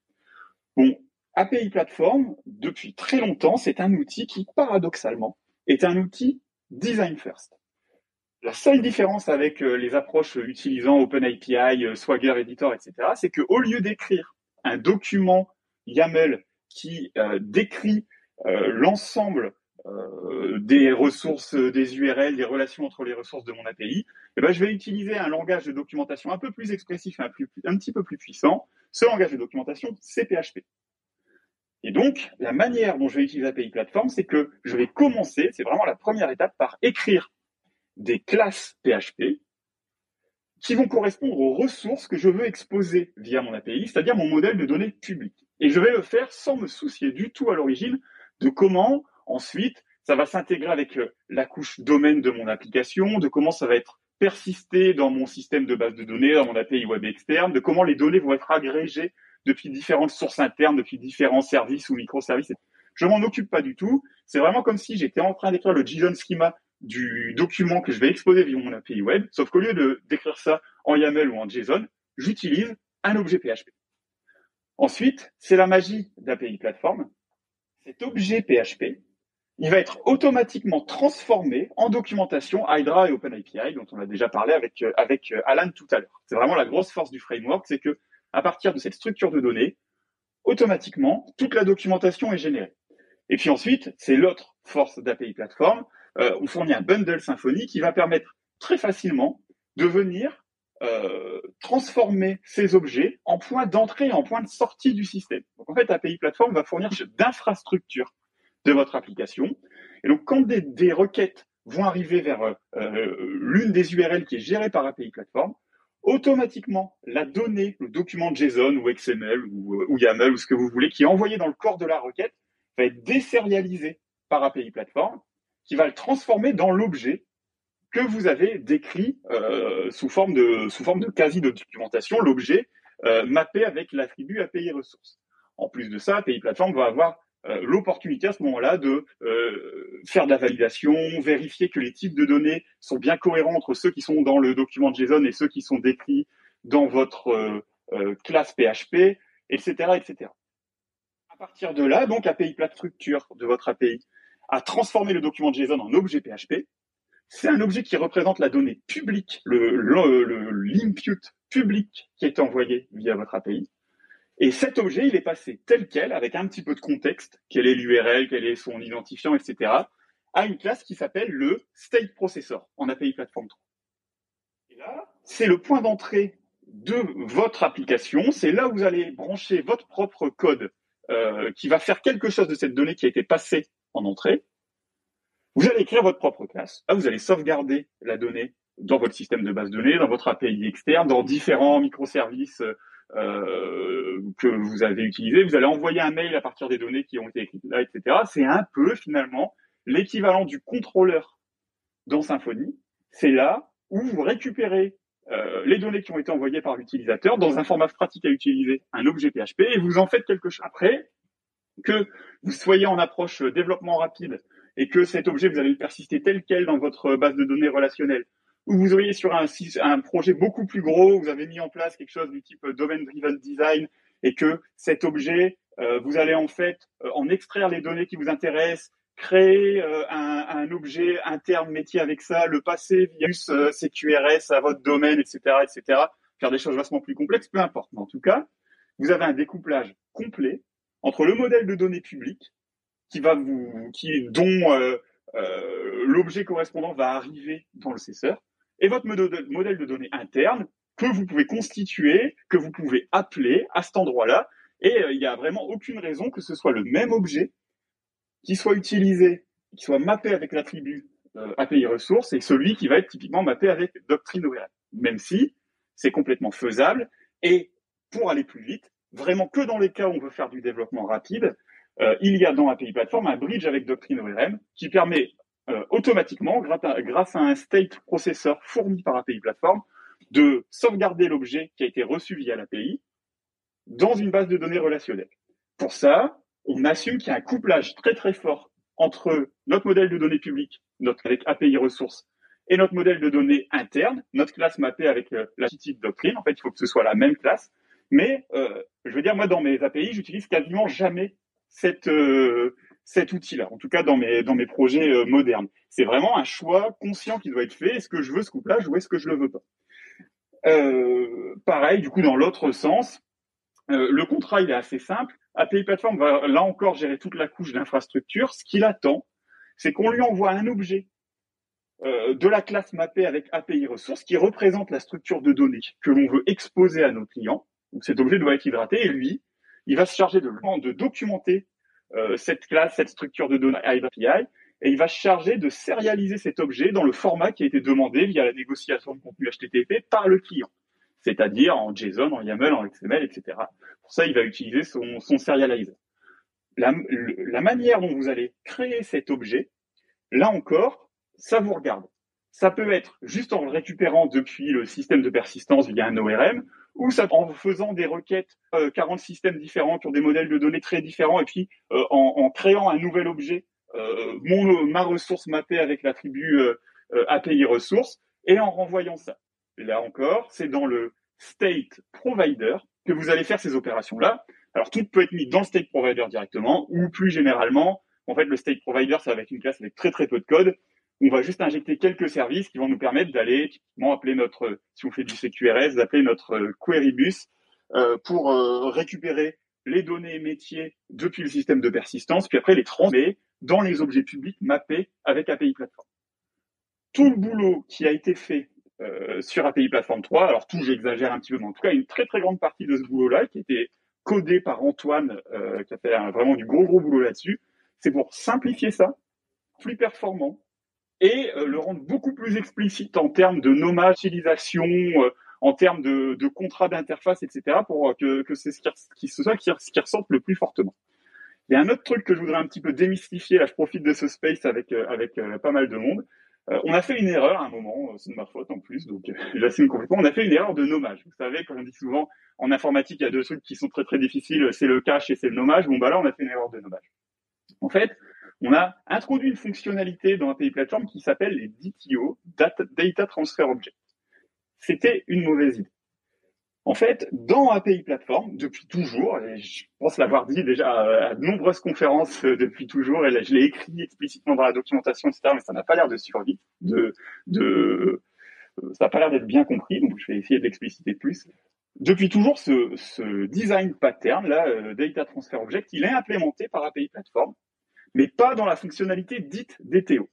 Bon, API Platform, depuis très longtemps, c'est un outil qui, paradoxalement, est un outil design first. La seule différence avec euh, les approches utilisant OpenAPI, euh, Swagger Editor, etc., c'est qu'au lieu d'écrire un document YAML qui euh, décrit l'ensemble des ressources, des URL, des relations entre les ressources de mon API, eh ben, je vais utiliser un langage de documentation un peu plus expressif, un, un petit peu plus puissant. Ce langage de documentation, c'est PHP. Et donc, la manière dont je vais utiliser API Platform, c'est que je vais commencer, c'est vraiment la première étape, par écrire des classes PHP qui vont correspondre aux ressources que je veux exposer via mon API, c'est-à-dire mon modèle de données public. Et je vais le faire sans me soucier du tout à l'origine de comment ensuite ça va s'intégrer avec euh, la couche domaine de mon application, de comment ça va être persisté dans mon système de base de données, dans mon API web externe, de comment les données vont être agrégées depuis différentes sources internes, depuis différents services ou microservices. Je m'en occupe pas du tout. C'est vraiment comme si j'étais en train d'écrire le JSON schema du document que je vais exposer via mon API web, sauf qu'au lieu de d'écrire ça en YAML ou en JSON, j'utilise un objet PHP. Ensuite, c'est la magie d'API Platform. Cet objet PHP, il va être automatiquement transformé en documentation Hydra et OpenAPI, dont on a déjà parlé avec, euh, avec euh, Alan tout à l'heure. C'est vraiment la grosse force du framework, c'est que à partir de cette structure de données, automatiquement, toute la documentation est générée. Et puis ensuite, c'est l'autre force d'API Platform, euh, on fournit un bundle Symfony qui va permettre très facilement de venir euh, transformer ces objets en point d'entrée en point de sortie du système. Donc en fait, API Platform va fournir d'infrastructures de votre application. Et donc quand des, requêtes vont arriver vers euh, l'une des URL qui est gérée par API Platform, automatiquement la donnée, le document JSON ou XML ou, ou, YAML ou ce que vous voulez, qui est envoyé dans le corps de la requête, va être désérialisé par API Platform qui va le transformer dans l'objet que vous avez décrit euh, sous forme de sous forme de quasi documentation, l'objet euh, mappé avec l'attribut API ressources. En plus de ça, API Platform va avoir euh, l'opportunité à ce moment-là de faire de la validation, vérifier que les types de données sont bien cohérents entre ceux qui sont dans le document JSON et ceux qui sont décrits dans votre classe PHP, etc., etc. À partir de là, donc API Plat structure de votre API à transformer le document JSON en objet PHP. C'est un objet qui représente la donnée publique, le, l'input public qui est envoyé via votre API. Et cet objet, il est passé tel quel, avec un petit peu de contexte, quelle est l'URL, quel est son identifiant, etc., à une classe qui s'appelle le State Processor en API Platform 3. Et là, c'est le point d'entrée de votre application. C'est là où vous allez brancher votre propre code euh, qui va faire quelque chose de cette donnée qui a été passée en entrée. Vous allez écrire votre propre classe. Là, vous allez sauvegarder la donnée dans votre système de base de données, dans votre API externe, dans différents microservices euh, que vous avez utilisés. Vous allez envoyer un mail à partir des données qui ont été écrites là, etc. C'est un peu finalement l'équivalent du contrôleur dans Symfony. C'est là où vous récupérez euh, les données qui ont été envoyées par l'utilisateur dans un format pratique à utiliser, un objet PHP, et vous en faites quelque chose. Après, que vous soyez en approche développement rapide et que cet objet, vous allez le persister tel quel dans votre base de données relationnelle, ou vous auriez sur un, projet beaucoup plus gros, vous avez mis en place quelque chose du type domain driven design et que cet objet, euh, vous allez en fait euh, en extraire les données qui vous intéressent, créer euh, un, un, objet interne métier avec ça, le passer via CQRS à votre domaine, etc., etc., faire des choses vachement plus complexes, peu importe. Mais en tout cas, vous avez un découplage complet entre le modèle de données public qui va vous, qui, dont euh, euh, l'objet correspondant va arriver dans le cesseur, et votre modèle de données interne que vous pouvez constituer, que vous pouvez appeler à cet endroit-là, et il n'y a vraiment aucune raison que ce soit le même objet qui soit utilisé, qui soit mappé avec l'attribut euh, API ressources et celui qui va être typiquement mappé avec Doctrine ORM. Même si c'est complètement faisable et pour aller plus vite, vraiment que dans les cas où on veut faire du développement rapide, euh, il y a dans API Platform un bridge avec Doctrine ORM qui permet euh, automatiquement, grâce à, un state processor fourni par API Platform, de sauvegarder l'objet qui a été reçu via l'API dans une base de données relationnelle. Pour ça, on assume qu'il y a un couplage très très fort entre notre modèle de données public, notre avec API ressources, et notre modèle de données interne, notre classe mappée avec euh, la petite doctrine. En fait, il faut que ce soit la même classe. Mais euh, je veux dire, moi, dans mes API, j'utilise quasiment jamais cette, euh, cet outil-là. En tout cas, dans mes, dans mes projets euh, modernes. C'est vraiment un choix conscient qui doit être fait. Est-ce que je veux ce couplage ou est-ce que je le veux pas? Euh, Pareil, du coup, dans l'autre sens, le contrat, il est assez simple. API Platform va là encore gérer toute la couche d'infrastructure. Ce qu'il attend, c'est qu'on lui envoie un objet euh, de la classe mappée avec API ressources qui représente la structure de données que l'on veut exposer à nos clients. Donc cet objet doit être hydraté et lui, il va se charger de, documenter euh, cette classe, cette structure de données API et il va se charger de sérialiser cet objet dans le format qui a été demandé via la négociation de contenu HTTP par le client c'est-à-dire en JSON, en YAML, en XML, etc. Pour ça, il va utiliser son, son serializer. La, la manière dont vous allez créer cet objet, là encore, ça vous regarde. Ça peut être juste en le récupérant depuis le système de persistance via un ORM, ou ça en faisant des requêtes, euh, 40 systèmes différents qui ont des modèles de données très différents, et puis euh, en, en, créant un nouvel objet, euh, mon, ma ressource mappée avec l'attribut euh, euh, API ressource, et en renvoyant ça. Là encore, c'est dans le state provider que vous allez faire ces opérations-là. Alors, tout peut être mis dans le state provider directement, ou plus généralement, en fait, le state provider, ça va une classe avec très très peu de code. On va juste injecter quelques services qui vont nous permettre d'aller, typiquement, appeler notre, si on fait du CQRS, d'appeler notre query bus euh, pour euh, récupérer les données métiers depuis le système de persistance, puis après les transmettre dans les objets publics mappés avec API Platform. Tout le boulot qui a été fait euh, sur API Platform 3. Alors tout, j'exagère un petit peu, mais en tout cas, une très très grande partie de ce boulot-là qui été codé par Antoine, euh, qui a fait vraiment du gros gros boulot là-dessus. C'est pour simplifier ça, plus performant, et euh, le rendre beaucoup plus explicite en termes de nommage, utilisation, euh, en termes de, de contrat d'interface, etc., pour que, que c'est ce qui, qui, ce soit qui, qui ressorte le plus fortement. Il y a un autre truc que je voudrais un petit peu démystifier, là je profite de ce space avec, avec pas mal de monde, euh, on a fait une erreur à un moment, euh, c'est de ma faute en plus, donc euh, j'assume complètement. On a fait une erreur de nommage. Vous savez, comme on dit souvent en informatique, il y a deux trucs qui sont très très difficiles, c'est le cache et c'est le nommage. Bon bah là, on a fait une erreur de nommage. En fait, on a introduit une fonctionnalité dans API Platform qui s'appelle les DTO, Data Transfer Object. C'était une mauvaise idée. En fait, dans API Platform, depuis toujours, et je pense l'avoir dit déjà à, de nombreuses conférences euh, depuis toujours, et je l'ai écrit explicitement dans la documentation, etc., mais ça n'a pas l'air de survivre, de, de, euh, ça n'a pas l'air d'être bien compris, donc je vais essayer de l'expliciter plus. Depuis toujours, ce, ce design pattern, là, euh, Data Transfer Object, il est implémenté par API Platform, mais pas dans la fonctionnalité dite DTO.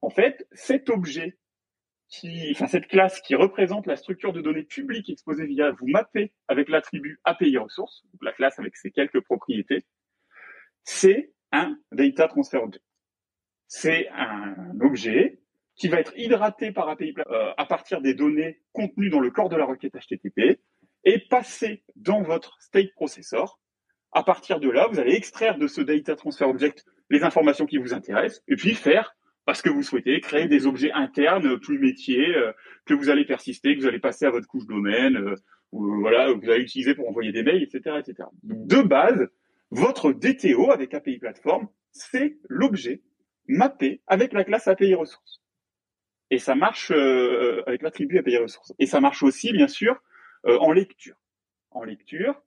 En fait, cet objet enfin, cette classe qui représente la structure de données publiques exposée via, vous mappez avec l'attribut API ressources, la classe avec ses quelques propriétés. c'est un data transfer object. C'est un objet qui va être hydraté par API euh, à partir des données contenues dans le corps de la requête HTTP et passé dans votre state processor. À partir de là, vous allez extraire de ce data transfer object les informations qui vous intéressent et puis faire parce que vous souhaitez créer des objets internes plus métiers euh, que vous allez persister, que vous allez passer à votre couche domaine, euh, ou voilà, que vous allez utiliser pour envoyer des mails, etc., etc. de base, votre DTO avec API Platform, c'est l'objet mappé avec la classe API Ressources. Et ça marche euh, avec l'attribut API Ressources. Et ça marche aussi, bien sûr, en lecture. En lecture,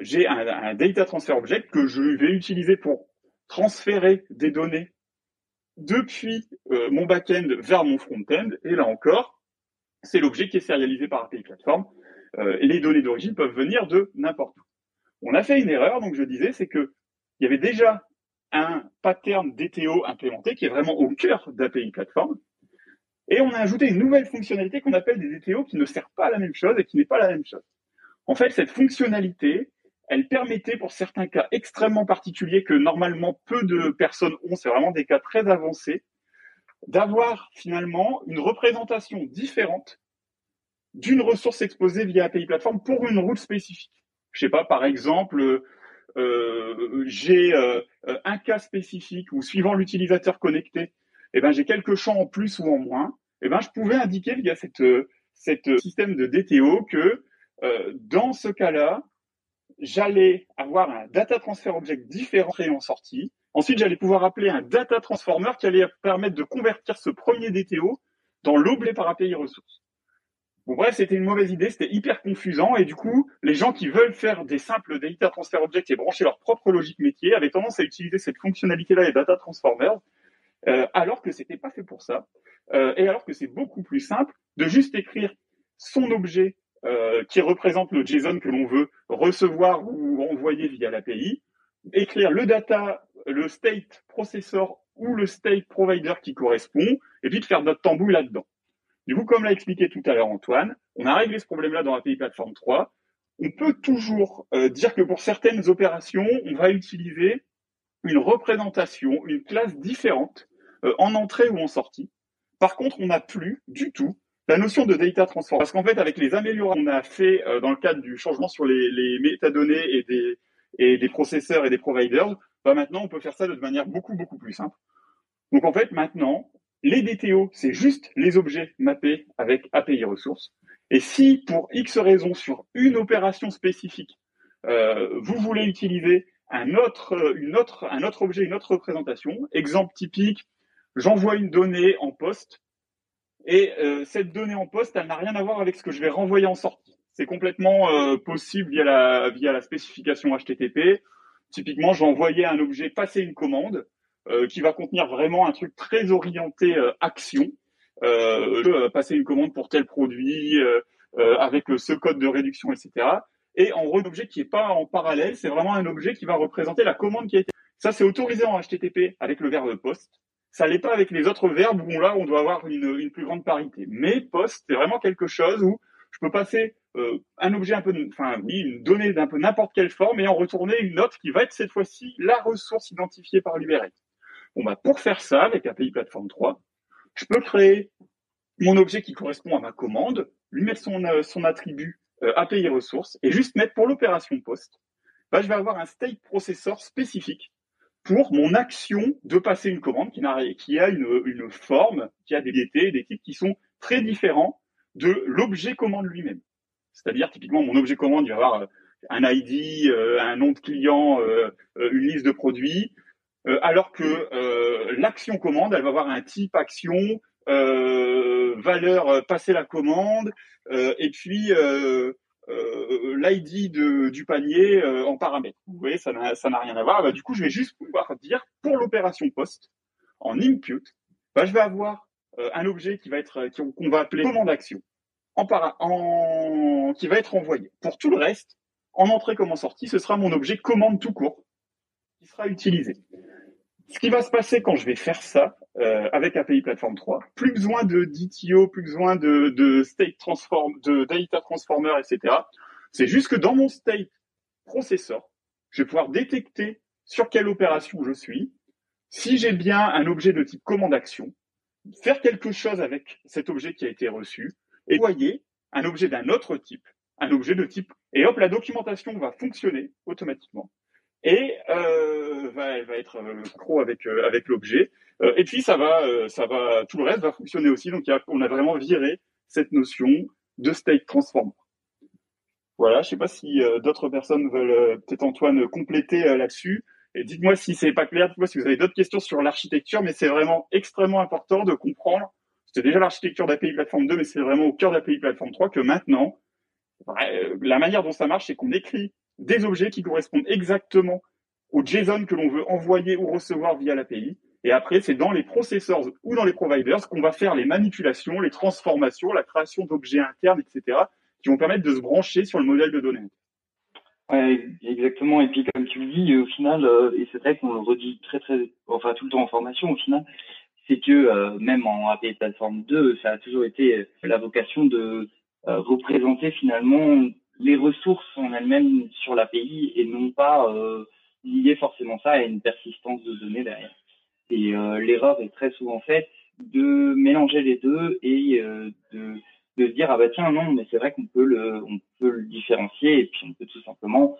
j'ai un, un data transfer object que je vais utiliser pour transférer des données depuis euh, mon back-end vers mon front-end. Et là encore, c'est l'objet qui est sérialisé par API Platform. Euh, les données d'origine peuvent venir de n'importe où. On a fait une erreur, donc je disais, c'est que il y avait déjà un pattern DTO implémenté qui est vraiment au cœur d'API Platform. Et on a ajouté une nouvelle fonctionnalité qu'on appelle des DTO qui ne sert pas à la même chose et qui n'est pas la même chose. En fait, cette fonctionnalité, elle permettait pour certains cas extrêmement particuliers que normalement peu de personnes ont, c'est vraiment des cas très avancés, d'avoir finalement une représentation différente d'une ressource exposée via API Platform pour une route spécifique. Je sais pas, par exemple, euh, j'ai euh, un cas spécifique où suivant l'utilisateur connecté, eh ben j'ai quelques champs en plus ou en moins. Eh ben je pouvais indiquer via cette, cette système de DTO que euh, dans ce cas-là, j'allais avoir un data transfer object différent en sortie. Ensuite, j'allais pouvoir appeler un data transformer qui allait permettre de convertir ce premier DTO dans l'objet par API ressources. Bon, bref, c'était une mauvaise idée, c'était hyper confusant et du coup, les gens qui veulent faire des simples data transfer objects et brancher leur propre logique métier avaient tendance à utiliser cette fonctionnalité-là et data transformers, euh, alors que c'était pas fait pour ça, euh, et alors que c'est beaucoup plus simple de juste écrire son objet euh, qui représente le JSON que l'on veut recevoir ou envoyer via l'API, écrire le data, le state processor ou le state provider qui correspond, et puis de faire notre tambouille là-dedans. Du coup, comme l'a expliqué tout à l'heure Antoine, on a réglé ce problème-là dans API Platform 3. On peut toujours euh, dire que pour certaines opérations, on va utiliser une représentation, une classe différente euh, en entrée ou en sortie. Par contre, on n'a plus du tout la notion de data transform. Parce qu'en fait, avec les améliorations qu'on a fait euh, dans le cadre du changement sur les, métadonnées et des, et des processeurs et des providers, bah maintenant, on peut faire ça de manière beaucoup, beaucoup plus simple. Donc, en fait, maintenant, les DTO, c'est juste les objets mappés avec API ressources. Et si, pour X raisons, sur une opération spécifique, euh, vous voulez utiliser un autre, une autre, un autre objet, une autre représentation, exemple typique, j'envoie une donnée en poste, et euh, cette donnée en poste, elle n'a rien à voir avec ce que je vais renvoyer en sortie. C'est complètement euh, possible via la, via la spécification HTTP. Typiquement, j'ai envoyé un objet passer une commande euh, qui va contenir vraiment un truc très orienté action. Euh, passer une commande pour tel produit avec ce code de réduction, etc. Et en gros, objet qui est pas en parallèle, c'est vraiment un objet qui va représenter la commande qui a été. Ça, c'est autorisé en HTTP avec le verbe post. Ça l'est pas avec les autres verbes où là on doit avoir une, une plus grande parité. Mais post, c'est vraiment quelque chose où je peux passer euh, un objet un peu, enfin oui, une donnée d'un peu n'importe quelle forme et en retourner une autre qui va être cette fois-ci la ressource identifiée par l'URL. Bon bah pour faire ça avec API Platform 3, je peux créer mon objet qui correspond à ma commande, lui mettre son, euh, son attribut euh, API ressource et juste mettre pour l'opération post, bah, je vais avoir un state processor spécifique pour mon action de passer une commande qui, a, qui a une, forme, qui a des DT, des types qui sont très différents de l'objet commande lui-même. C'est-à-dire, typiquement, mon objet commande, il va avoir euh, un ID, euh, un nom de client, euh, une liste de produits, alors que l'action commande, elle va avoir un type action, valeur passer la commande, et puis euh, l'ID du panier euh, en paramètre. Vous voyez, ça n'a, rien à voir. Bah, du coup, je vais juste pouvoir dire pour l'opération post en input, bah, je vais avoir euh, un objet qui va être qu'on va appeler commande action qui va être envoyé. Pour tout le reste, en entrée comme en sortie, ce sera mon objet commande tout court qui sera utilisé. Ce qui va se passer quand je vais faire ça euh, avec API Platform 3, plus besoin de DTO, plus besoin de, state transform, de data transformer, etc. C'est juste que dans mon state processor, je vais pouvoir détecter sur quelle opération je suis, si j'ai bien un objet de type commande action, faire quelque chose avec cet objet qui a été reçu, et voyez un objet d'un autre type, un objet de type, et hop, la documentation va fonctionner automatiquement et euh, va, va être euh, pro avec euh, avec l'objet. Euh, et puis ça va, ça va, tout le reste va fonctionner aussi. Donc on a vraiment viré cette notion de state transformer. Voilà, je sais pas si d'autres personnes veulent peut-être Antoine compléter là-dessus. Et dites-moi si c'est pas clair, dites-moi si vous avez d'autres questions sur l'architecture, mais c'est vraiment extrêmement important de comprendre. C'était déjà l'architecture d'API Platform 2, mais c'est vraiment au cœur d'API Platform 3 que maintenant, la manière dont ça marche, c'est qu'on écrit des objets qui correspondent exactement au JSON que l'on veut envoyer ou recevoir via l'API. Et après, c'est dans les processors ou dans les providers qu'on va faire les manipulations, les transformations, la création d'objets internes, etc., qui vont permettre de se brancher sur le modèle de données. Ouais, exactement. Et puis, comme tu le dis, au final, euh, et c'est vrai qu'on le redit très, très, enfin, tout le temps en formation, au final, c'est que euh, même en API Platform 2, ça a toujours été la vocation de euh, représenter finalement les ressources en elles-mêmes sur l'API et non pas euh, lier forcément ça à une persistance de données derrière. Et euh, l'erreur est très souvent faite de mélanger les deux et euh, de, de dire ah bah tiens non mais c'est vrai qu'on peut le on peut le différencier et puis on peut tout simplement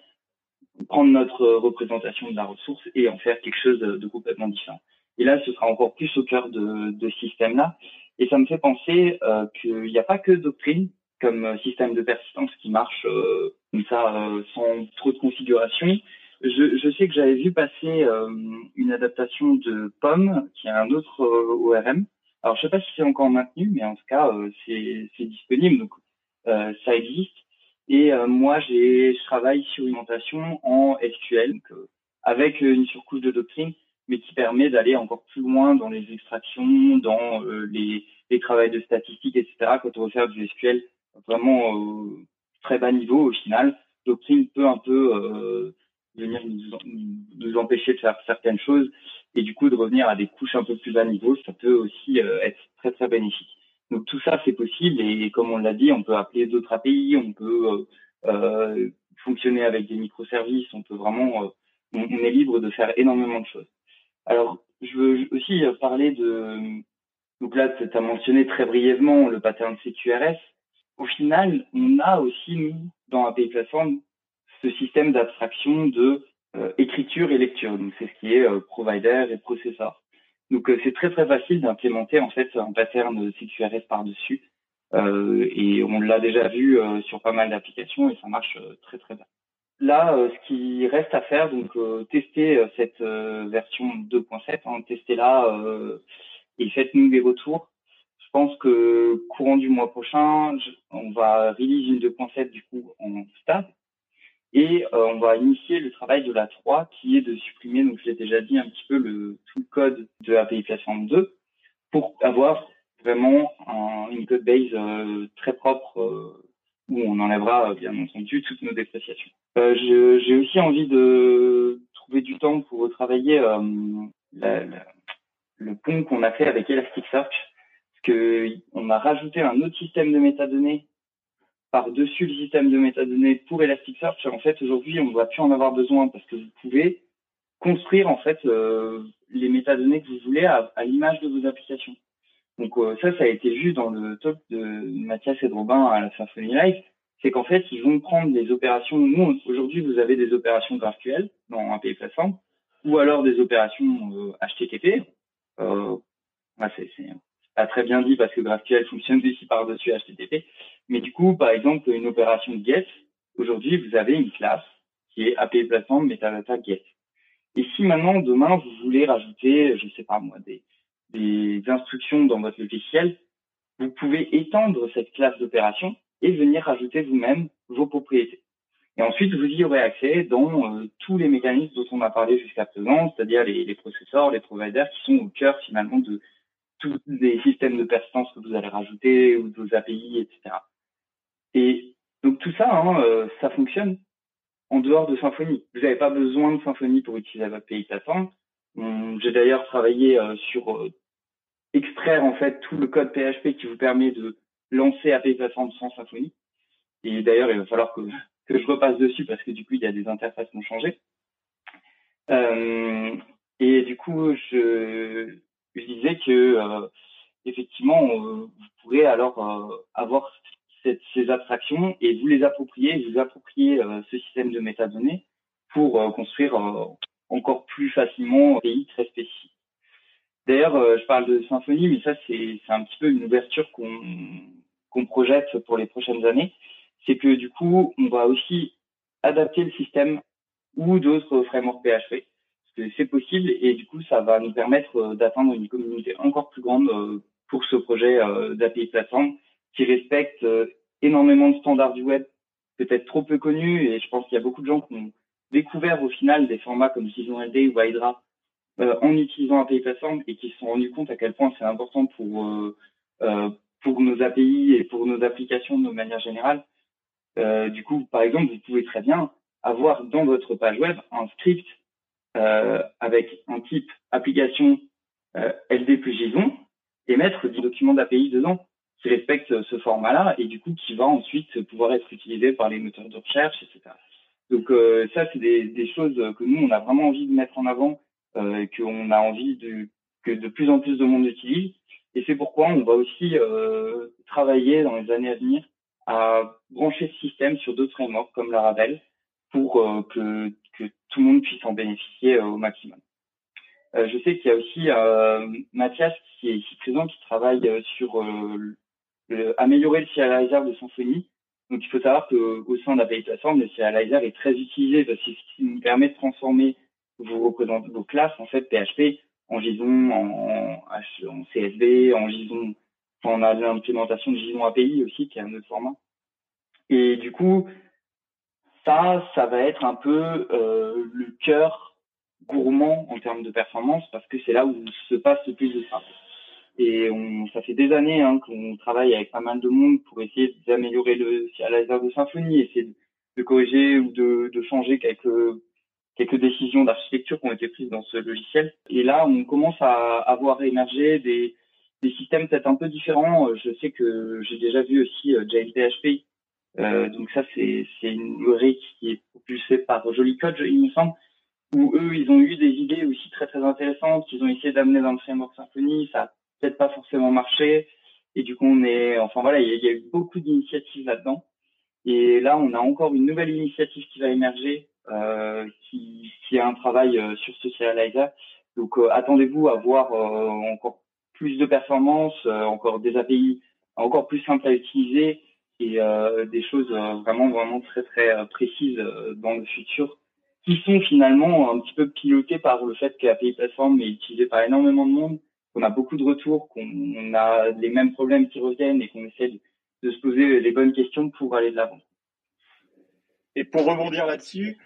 prendre notre représentation de la ressource et en faire quelque chose de, complètement différent. Et là, ce sera encore plus au cœur de, de ce système-là. Et ça me fait penser euh, qu'il n'y a pas que Doctrine comme euh, système de persistance qui marche euh, comme ça euh, sans trop de configuration. Je, je sais que j'avais vu passer une adaptation de POM, qui est un autre ORM. Alors je sais pas si c'est encore maintenu, mais en tout cas c'est disponible, donc ça existe. Et moi j'ai je travaille sur une en SQL, avec une surcouche de doctrine, mais qui permet d'aller encore plus loin dans les extractions, dans les, les travails de statistiques, etc. Quand on veut faire du SQL vraiment euh, très bas niveau au final. Doctrine peut un peu euh, venir nous, nous, empêcher de faire certaines choses et du coup de revenir à des couches un peu plus bas niveau, ça peut aussi euh, être très très bénéfique. Donc tout ça c'est possible et, comme on l'a dit, on peut appeler d'autres API, on peut euh, fonctionner avec des microservices, on peut vraiment, on, est libre de faire énormément de choses. Alors je veux aussi parler de, donc là tu as mentionné très brièvement le pattern CQRS au final, on a aussi, nous, dans API Platform, ce système d'abstraction de euh, écriture et lecture. Donc, c'est ce qui est euh, provider et processeur. Donc, euh, c'est très, très facile d'implémenter, en fait, un pattern CQRS par-dessus. et on l'a déjà vu sur pas mal d'applications et ça marche très, très bien. Là, ce qui reste à faire, donc, tester cette version 2.7, hein, testez-la et faites-nous des retours pense que courant du mois prochain, on va release une 2.7 du coup en stade et euh, on va initier le travail de la 3 qui est de supprimer, donc je l'ai déjà dit un petit peu le tout le code de API Platform 2 pour avoir vraiment une code base euh, très propre euh, où on enlèvera bien entendu toutes nos dépréciations. J'ai aussi envie de trouver du temps pour retravailler le pont qu'on a fait avec Elasticsearch qu'on a rajouté un autre système de métadonnées par-dessus le système de métadonnées pour Elasticsearch. En fait, aujourd'hui, on ne va plus en avoir besoin parce que vous pouvez construire en fait euh, les métadonnées que vous voulez à, l'image de vos applications. Donc euh, ça, ça a été vu dans le top de Mathias et de Robin à la Symfony Live. C'est qu'en fait, ils vont prendre des opérations. Nous, aujourd'hui, vous avez des opérations GraphQL dans API Platform ou alors des opérations HTTP. Euh, euh c'est très bien dit parce que GraphQL fonctionne aussi par-dessus HTTP. Mais du coup, par exemple, une opération get, aujourd'hui, vous avez une classe qui est API Platform Metadata Get. Et si maintenant, demain, vous voulez rajouter, je sais pas moi, des, instructions dans votre logiciel, vous pouvez étendre cette classe d'opération et venir rajouter vous-même vos propriétés. Et ensuite, vous y aurez accès dans euh, tous les mécanismes dont on a parlé jusqu'à présent, c'est-à-dire les processeurs, les providers qui sont au cœur finalement de, tous les systèmes de persistance que vous allez rajouter ou vos API, etc. Et donc tout ça, hein, euh, ça fonctionne en dehors de Symfony. Vous n'avez pas besoin de Symfony pour utiliser votre API Platform. J'ai d'ailleurs travaillé euh, sur euh, extraire en fait tout le code PHP qui vous permet de lancer API Platform sans Symfony. Et d'ailleurs, il va falloir que, que je repasse dessus parce que du coup, il y a des interfaces qui ont changé. Euh, et du coup, je, je disais que euh, effectivement, euh, vous pourrez alors avoir cette, ces abstractions et vous les approprier, vous approprier ce système de métadonnées pour construire encore plus facilement un pays très spécifique. D'ailleurs, je parle de Symfony, mais ça c'est un petit peu une ouverture qu'on qu'on projette pour les prochaines années. C'est que du coup, on va aussi adapter le système ou d'autres frameworks PHP. Que c'est possible et du coup, ça va nous permettre euh, d'atteindre une communauté encore plus grande euh, pour ce projet euh, d'API plateforme qui respecte énormément de standards du web, peut-être trop peu connus et je pense qu'il y a beaucoup de gens qui ont découvert au final des formats comme LD ou Hydra en utilisant API plateforme et qui se sont rendus compte à quel point c'est important pour pour nos API et pour nos applications de manière générale. du coup, par exemple, vous pouvez très bien avoir dans votre page web un script avec un type application euh, LD plus JSON et mettre des documents d'API dedans qui respectent ce format-là et du coup qui va ensuite pouvoir être utilisé par les moteurs de recherche, etc. Donc euh, ça, c'est des, choses que nous, on a vraiment envie de mettre en avant, euh, qu'on a envie que de plus en plus de monde utilise. Et c'est pourquoi on va aussi euh, travailler dans les années à venir à brancher ce système sur d'autres frameworks comme Laravel pour euh, que, tout le monde puisse en bénéficier euh, au maximum. Euh, je sais qu'il y a aussi Mathias qui est ici présent, qui travaille sur le, améliorer le serializer de Symfony. Donc il faut savoir qu'au sein d'API Platform, le serializer est très utilisé parce que ce qui nous permet de transformer vos, classes en PHP en JSON, en, en CSV, en JSON. Enfin, on a l'implémentation de JSON API aussi qui est un autre format. Et du coup, ça, ça va être un peu euh, le cœur gourmand en termes de performance parce que c'est là où se passe le plus de ça. Et on, ça fait des années hein, qu'on travaille avec pas mal de monde pour essayer d'améliorer le serializer de Symfony, essayer de, corriger ou de, de, changer quelques quelques décisions d'architecture qui ont été prises dans ce logiciel. Et là, on commence à avoir émergé des, des systèmes peut-être un peu différents. Je sais que j'ai déjà vu aussi euh, JLPHP euh, donc ça, c'est une librairie qui est propulsée par Jolly Code, il me semble, où eux, ils ont eu des idées aussi très très intéressantes qu'ils ont essayé d'amener dans le framework Symfony. Ça n'a peut-être pas forcément marché. Et du coup, on est, enfin voilà, il y, a eu beaucoup d'initiatives là-dedans. Et là, on a encore une nouvelle initiative qui va émerger, euh, qui, qui a un travail euh, sur ce serializer. Donc, euh, attendez-vous à voir euh, encore plus de performances, encore des API encore plus simples à utiliser et euh, des choses euh, vraiment vraiment très très euh, précises dans le futur qui sont finalement un petit peu pilotées par le fait que l'API Platform est utilisée par énormément de monde, qu'on a beaucoup de retours, qu'on a les mêmes problèmes qui reviennent et qu'on essaie de, se poser les bonnes questions pour aller de l'avant. Et pour rebondir là-dessus,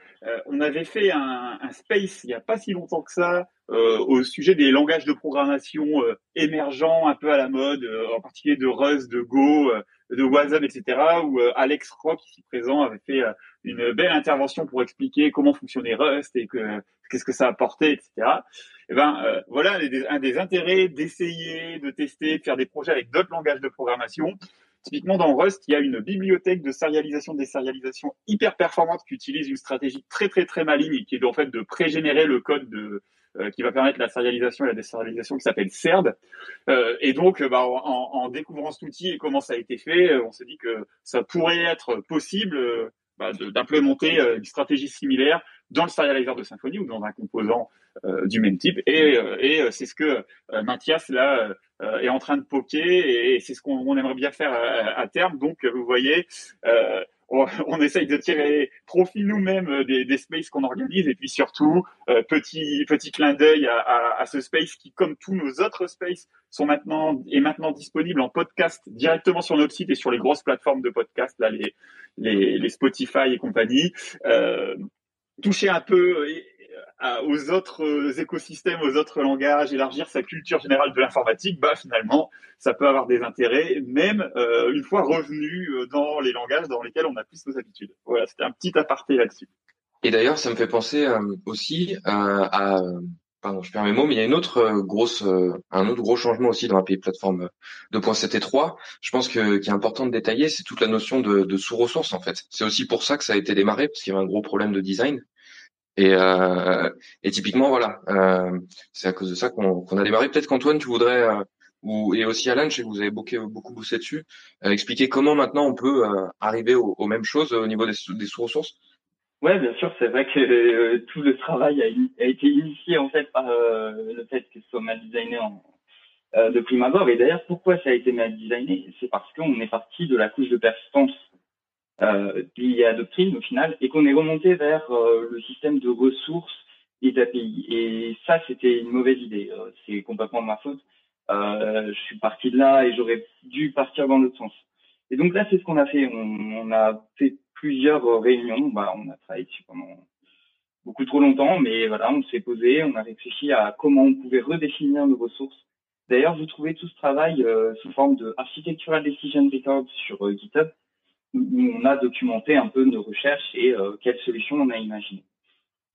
on avait fait un, un, space il n'y a pas si longtemps que ça euh, au sujet des langages de programmation euh, émergents, un peu à la mode, en particulier de Rust, de Go, de Wasm, etc., où euh, Alex Rock, ici présent, avait fait euh, une belle intervention pour expliquer comment fonctionnait Rust et que qu'est-ce que ça apportait, etc. Et eh ben euh, voilà un des intérêts d'essayer, de tester, de faire des projets avec d'autres langages de programmation. Typiquement dans Rust, il y a une bibliothèque de sérialisation, des sérialisations hyper performante qui utilise une stratégie très très très maligne qui est en fait de pré-générer le code de euh, qui va permettre la serialisation et la déserialisation qui s'appelle CERD. Euh, et donc, bah, en, en, découvrant cet outil et comment ça a été fait, euh, on s'est dit que ça pourrait être possible bah, d'implémenter une stratégie similaire dans le serializer de Symfony ou dans un composant du même type. Et, et c'est ce que Mathias là est en train de poker et, c'est ce qu'on aimerait bien faire à, à, terme. Donc, vous voyez, on, essaye de tirer profit nous-mêmes euh, des, spaces qu'on organise. Et puis surtout euh, petit clin d'œil à, ce space qui comme tous nos autres spaces sont maintenant est maintenant disponible en podcast directement sur notre site et sur les grosses plateformes de podcast là les Spotify et compagnie. Euh, toucher un peu aux autres euh, écosystèmes, aux autres langages, élargir sa culture générale de l'informatique, bah finalement, ça peut avoir des intérêts, même euh, une fois revenu euh, dans les langages dans lesquels on a plus nos habitudes. Voilà, c'était un petit aparté là-dessus. Et d'ailleurs, ça me fait penser aussi à, pardon, je perds mes mots, mais il y a une autre grosse, un autre gros changement aussi dans l'API plateforme 2.7 et 3. Je pense que qui est important de détailler, c'est toute la notion de, de sous-ressources en fait. C'est aussi pour ça que ça a été démarré parce qu'il y avait un gros problème de design Et, euh, et typiquement, voilà, euh, c'est à cause de ça qu'on a démarré. Peut-être qu'Antoine, tu voudrais, euh, ou, et aussi Alan, je sais que vous avez beaucoup, beaucoup bossé dessus, euh, expliquer comment maintenant on peut euh, arriver aux, mêmes choses au niveau des, des sous-ressources. Ouais, bien sûr, c'est vrai que tout le travail a, a, été initié en fait par le fait que ce soit mal designé en, de prime abord. Et d'ailleurs, pourquoi ça a été mal designé? C'est parce qu'on est parti de la couche de persistance euh, liée à Doctrine au final, et qu'on est remonté vers euh, le système de ressources et d'API. Et ça, c'était une mauvaise idée. Euh, c'est complètement de ma faute. Euh, je suis parti de là et j'aurais dû partir dans l'autre sens. Et donc là, c'est ce qu'on a fait. On, on, a fait plusieurs réunions. Bah, on a travaillé dessus pendant beaucoup trop longtemps, mais voilà, on s'est posé, on a réfléchi à comment on pouvait redéfinir nos ressources. D'ailleurs, vous trouvez tout ce travail euh, sous forme de Architectural Decision Record sur euh, GitHub où on a documenté un peu nos recherches et euh, quelles solutions on a imaginées.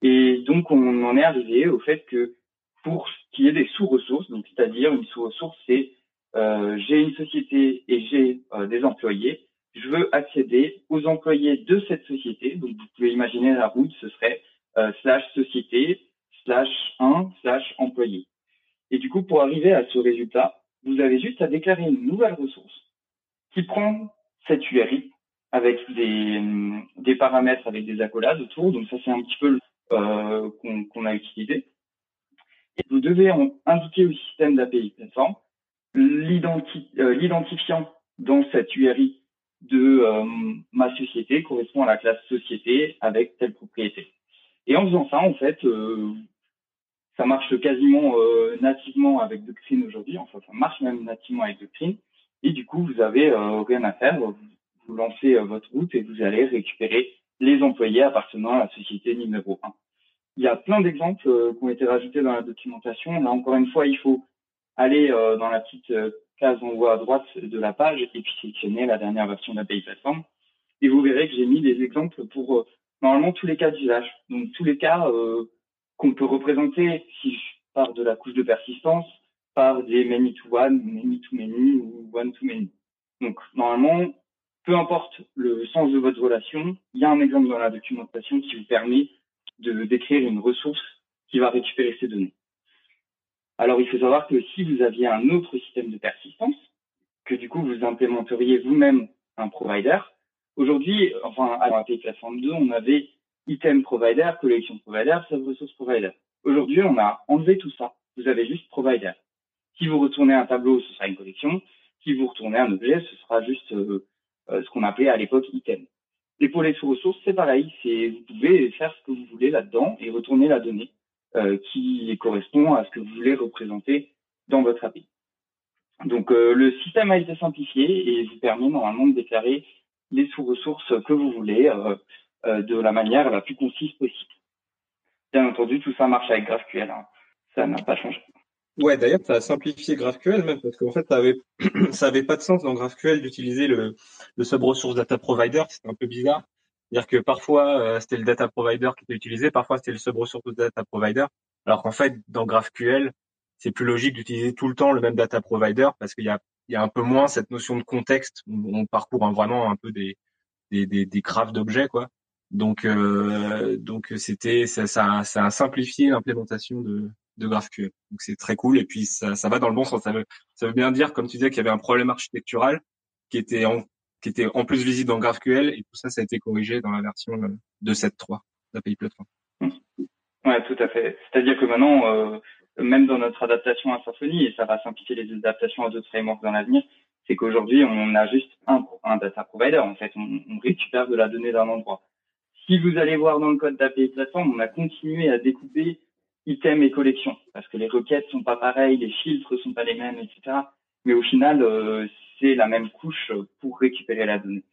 Et donc, on en est arrivé au fait que pour ce qui est des sous-ressources, donc c'est-à-dire une sous-ressource, c'est euh, j'ai une société et j'ai euh, des employés, je veux accéder aux employés de cette société. Donc, vous pouvez imaginer la route, ce serait euh, slash société slash 1 slash employé. Et du coup, pour arriver à ce résultat, vous avez juste à déclarer une nouvelle ressource qui prend cette URI avec des, des paramètres avec des accolades autour. Donc ça, c'est un petit peu euh, qu'on a utilisé. Et vous devez indiquer au système d'API plateforme euh, l'identifiant dans cette URI de euh, ma société correspond à la classe société avec telle propriété. Et en faisant ça, en fait, euh, ça marche quasiment euh, nativement avec Doctrine aujourd'hui. Enfin, ça marche même nativement avec Doctrine. Et du coup, vous avez rien à faire lancez euh, votre route et vous allez récupérer les employés appartenant à la société numéro 1. Il y a plein d'exemples euh, qui ont été rajoutés dans la documentation. Là, encore une fois, il faut aller euh, dans la petite case en haut à droite de la page et puis sélectionner la dernière version d'API Platform. Et vous verrez que j'ai mis des exemples pour normalement tous les cas d'usage. Donc tous les cas qu'on peut représenter si je pars de la couche de persistance par des many to one, many to many ou one to many. Donc normalement, peu importe le sens de votre relation, il y a un exemple dans la documentation qui vous permet de décrire une ressource qui va récupérer ces données. Alors, il faut savoir que si vous aviez un autre système de persistance, que du coup, vous implémenteriez vous-même un provider, aujourd'hui, enfin, à l'API Platform 2, on avait item provider, collection provider, sub ressource provider. Aujourd'hui, on a enlevé tout ça. Vous avez juste provider. Si vous retournez un tableau, ce sera une collection. Si vous retournez un objet, ce sera juste euh, ce qu'on appelait à l'époque item. Et pour les sous-ressources, c'est pareil. C'est vous pouvez faire ce que vous voulez là-dedans et retourner la donnée euh, qui correspond à ce que vous voulez représenter dans votre API. Donc euh, le système a été simplifié et vous permet normalement de déclarer les sous-ressources que vous voulez de la manière la plus concise possible. Bien entendu, tout ça marche avec GraphQL. Hein. Ça n'a pas changé. Ouais, d'ailleurs, ça a simplifié GraphQL même parce qu'en fait, ça avait, ça avait pas de sens dans GraphQL d'utiliser le, le sub-resource data provider. C'était un peu bizarre. C'est-à-dire que parfois, euh, c'était le data provider qui était utilisé, parfois c'était le sub-resource data provider. Alors qu'en fait, dans GraphQL, c'est plus logique d'utiliser tout le temps le même data provider parce qu'il y a, il y a un peu moins cette notion de contexte. On, parcourt vraiment un peu des, des, des, des graphes d'objets, quoi. Donc, euh, donc c'était, ça, ça, ça a simplifié l'implémentation de, de GraphQL. Donc c'est très cool et puis ça, ça va dans le bon sens. Ça veut, ça veut bien dire, comme tu disais, qu'il y avait un problème architectural qui était en, qui était en plus visible dans GraphQL et tout ça, ça a été corrigé dans la version 2.7.3 euh, d'API Platform. Ouais, tout à fait. C'est-à-dire que maintenant, euh, même dans notre adaptation à Symfony, et ça va simplifier les adaptations à d'autres frameworks dans l'avenir, c'est qu'aujourd'hui, on a juste un, un data provider. En fait, on récupère de la donnée d'un endroit. Si vous allez voir dans le code d'API Platform, on a continué à découper items et collections, parce que les requêtes sont pas pareilles, les filtres sont pas les mêmes, etc. Mais au final, euh, c'est la même couche pour récupérer la donnée.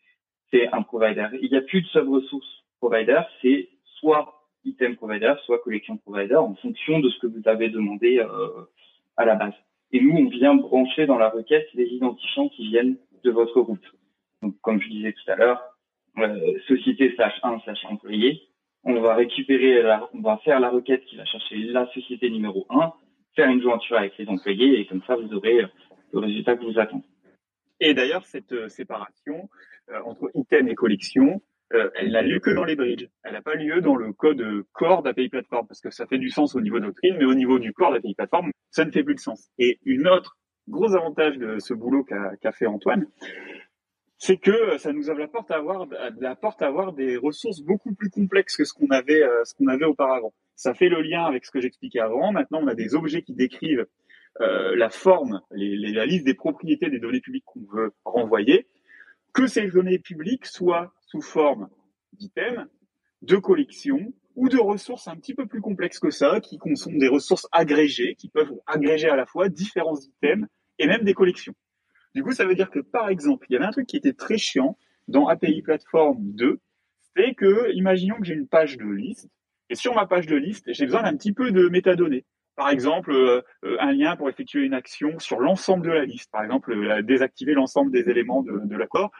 C'est un provider. Il n'y a plus de sub-ressource provider, c'est soit item provider, soit collection provider, en fonction de ce que vous avez demandé euh, à la base. Et nous, on vient brancher dans la requête les identifiants qui viennent de votre route. Donc, comme je disais tout à l'heure, euh, société slash 1 slash employé, on va récupérer, on va faire la requête qui va chercher la société numéro 1, faire une jointure avec les employés et comme ça vous aurez euh, le résultat que vous attendez. Et d'ailleurs, cette euh, séparation euh, entre item et collection, elle n'a lieu que dans les bridges. Elle n'a pas lieu dans le code core d'API Platform parce que ça fait du sens au niveau doctrine, mais au niveau du corps d'API Platform, ça ne fait plus de sens. Et une autre gros avantage de ce boulot qu'a fait Antoine, c'est que ça nous ouvre la porte à avoir la porte à avoir des ressources beaucoup plus complexes que ce qu'on avait euh, ce qu'on avait auparavant. Ça fait le lien avec ce que j'expliquais avant. Maintenant, on a des objets qui décrivent euh, la forme, la liste des propriétés des données publiques qu'on veut renvoyer, que ces données publiques soient sous forme d'items, de collections ou de ressources un petit peu plus complexes que ça, qui sont des ressources agrégées, qui peuvent agréger à la fois différents items et même des collections. Du coup, ça veut dire que, par exemple, il y avait un truc qui était très chiant dans API Platform 2, c'est que, imaginons que j'ai une page de liste, et sur ma page de liste, j'ai besoin d'un petit peu de métadonnées. Par exemple, euh, euh, un lien pour effectuer une action sur l'ensemble de la liste. Par exemple, euh, désactiver l'ensemble des éléments de, l'accord.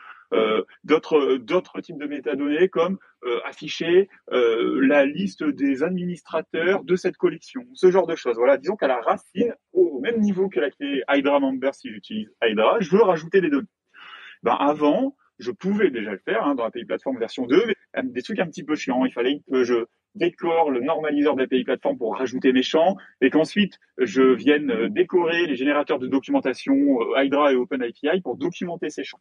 D'autres types de métadonnées comme afficher la liste des administrateurs de cette collection, ce genre de choses. Voilà, disons qu'à la racine, au même niveau que la clé Hydra Member si j'utilise Hydra, je veux rajouter des données. Ben avant, je pouvais déjà le faire hein, dans API Platform version 2, mais des trucs un petit peu chiants. Il fallait que je décore le normaliseur d'API Platform pour rajouter mes champs, et qu'ensuite je vienne décorer les générateurs de documentation euh, Hydra et OpenAPI pour documenter ces champs.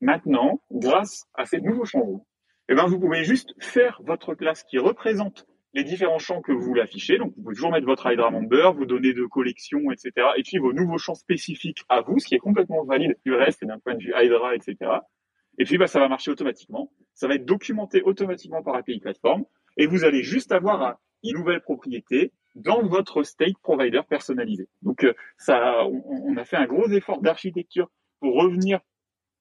Maintenant, grâce à ces nouveaux champs, eh ben, vous pouvez juste faire votre classe qui représente les différents champs que vous voulez afficher. Donc, vous pouvez toujours mettre votre Hydra Member, vos données de collection, etc. Et puis vos nouveaux champs spécifiques à vous, ce qui est complètement valide du reste d'un point de vue Hydra, etc. Et puis, bah, ça va marcher automatiquement. Ça va être documenté automatiquement par API Platform. Et vous allez juste avoir une nouvelle propriété dans votre state provider personnalisé. Donc, euh, ça, on, a fait un gros effort d'architecture pour revenir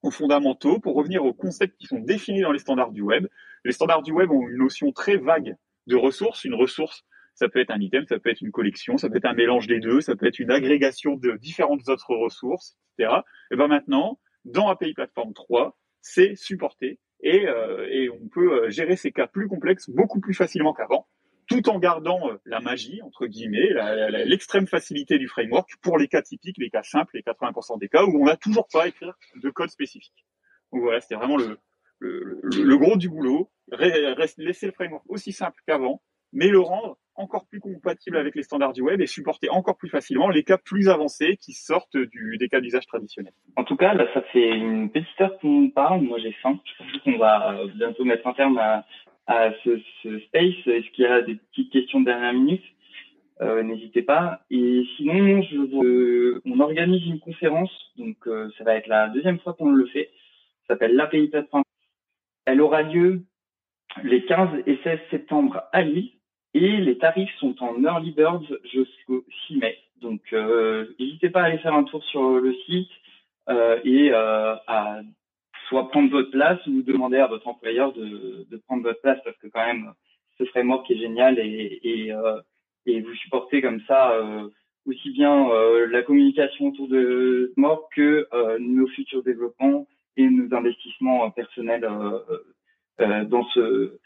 aux fondamentaux, pour revenir aux concepts qui sont définis dans les standards du web. Les standards du web ont une notion très vague de ressources. Une ressource, ça peut être un item, ça peut être une collection, ça peut être un mélange des deux, ça peut être une agrégation de différentes autres ressources, etc. Et ben maintenant, dans API Platform 3, c'est supporté et, euh, et, on peut euh, gérer ces cas plus complexes beaucoup plus facilement qu'avant, tout en gardant euh, la magie, entre guillemets, l'extrême facilité du framework pour les cas typiques, les cas simples, les 80% des cas où on n'a toujours pas à écrire de code spécifique. Donc voilà, c'était vraiment le, gros du boulot, laisser le framework aussi simple qu'avant, mais le rendre encore plus compatible avec les standards du web et supporter encore plus facilement les cas plus avancés qui sortent des cas d'usage traditionnels. En tout cas, là, ça fait une petite heure qu'on parle. Moi, j'ai faim. Je pense qu'on va euh, bientôt mettre un terme à, à ce, ce, space. Est-ce qu'il y a des petites questions de dernière minute? Euh, N'hésitez pas. Et sinon, je, euh, on organise une conférence. Donc, euh, ça va être la deuxième fois qu'on le fait. Ça s'appelle l'API Plateforme. Elle aura lieu les 15 et 16 septembre à Lille. Et les tarifs sont en early birds jusqu'au 6 mai. Donc, euh, n'hésitez pas à aller faire un tour sur le site et à soit prendre votre place ou demander à votre employeur de, prendre votre place parce que quand même, ce framework est génial et, et, euh, vous supportez comme ça euh, aussi bien euh, la communication autour de Mork que nos futurs développements et nos investissements personnels dans ce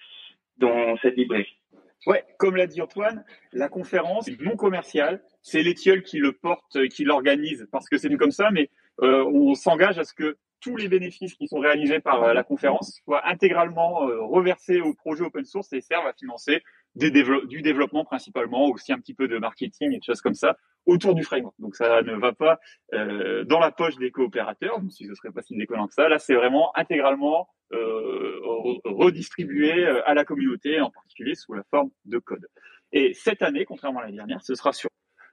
dans cette librairie. Ouais, comme l'a dit Antoine, la conférence non commerciale, c'est l'Étiole qui le porte, qui l'organise, parce que c'est comme ça, mais on s'engage à ce que tous les bénéfices qui sont réalisés par euh, la conférence soient intégralement euh, reversés au projet open source et servent à financer des du développement principalement, aussi un petit peu de marketing et de choses comme ça autour du framework. Donc ça ne va pas euh, dans la poche des coopérateurs, même si ce serait pas si déconnant que ça. Là, c'est vraiment intégralement euh, redistribué euh, à la communauté, en particulier sous la forme de code. Et cette année, contrairement à l'année dernière, ce sera sur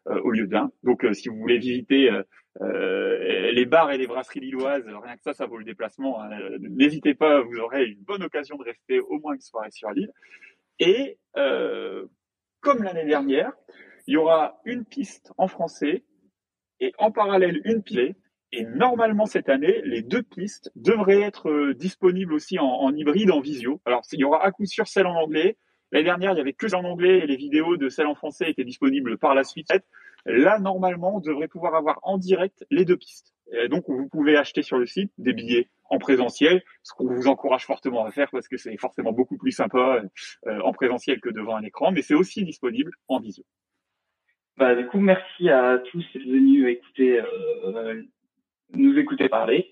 au lieu d'un. Donc, si vous voulez visiter les bars et les brasseries lilloises, rien que ça, ça vaut le déplacement. Hein. N'hésitez pas, vous aurez une bonne occasion de rester au moins une soirée sur l'île. Et comme l'année dernière, il y aura une piste en français et en parallèle une piste. Et normalement cette année, les deux pistes devraient être euh, disponibles aussi en, hybride, en visio. Alors il y aura à coup sûr celle en anglais. L'année dernière, il y avait que en anglais et les vidéos de celle en français étaient disponibles par la suite. Là, normalement, on devrait pouvoir avoir en direct les deux pistes. Et donc, vous pouvez acheter sur le site des billets en présentiel, ce qu'on vous encourage fortement à faire parce que c'est forcément beaucoup plus sympa euh, en présentiel que devant un écran, mais c'est aussi disponible en visio. Bah, du coup, merci à tous d'être venus écouter, euh, nous écouter parler.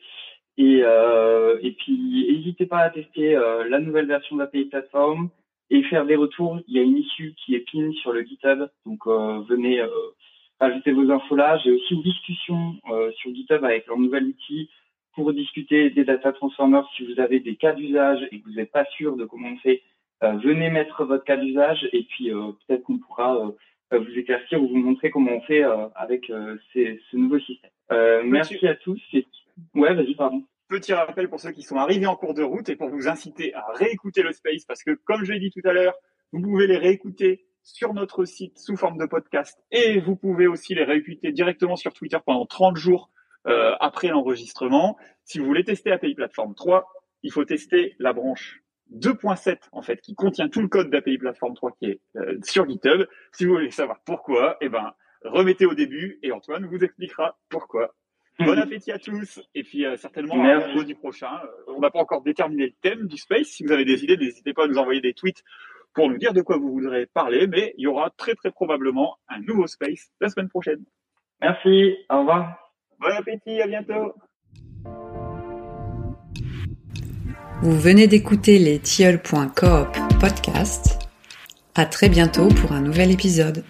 Et, euh, et puis, n'hésitez pas à tester euh, la nouvelle version d'API Platform et faire des retours. Il y a une issue qui est pin sur le GitHub, donc euh, venez euh, ajouter vos infos là. J'ai aussi une discussion euh, sur GitHub avec leur nouvel outil pour discuter des data transformers. Si vous avez des cas d'usage et que vous n'êtes pas sûr de comment on fait, venez mettre votre cas d'usage et puis peut-être qu'on pourra vous éclaircir ou vous montrer comment on fait avec ces, ce nouveau système. merci à tous. Ouais, vas-y, pardon. Petit rappel pour ceux qui sont arrivés en cours de route et pour vous inciter à réécouter le space parce que comme je l'ai dit tout à l'heure, vous pouvez les réécouter sur notre site sous forme de podcast et vous pouvez aussi les réécouter directement sur Twitter pendant 30 jours euh, après l'enregistrement. Si vous voulez tester API Platform 3, il faut tester la branche 2.7 en fait qui contient tout le code d'API Platform 3 qui est euh, sur GitHub. Si vous voulez savoir pourquoi, eh ben remettez au début et Antoine vous expliquera pourquoi. Bon appétit à tous et puis euh, certainement au du prochain. Euh, on n'a pas encore déterminé le thème du space. Si vous avez des idées, n'hésitez pas à nous envoyer des tweets pour nous dire de quoi vous voudrez parler. Mais il y aura très très probablement un nouveau space la semaine prochaine. Merci. Au revoir. Bon appétit. À bientôt. Vous venez d'écouter les tilleuls.coop podcast. À très bientôt pour un nouvel épisode.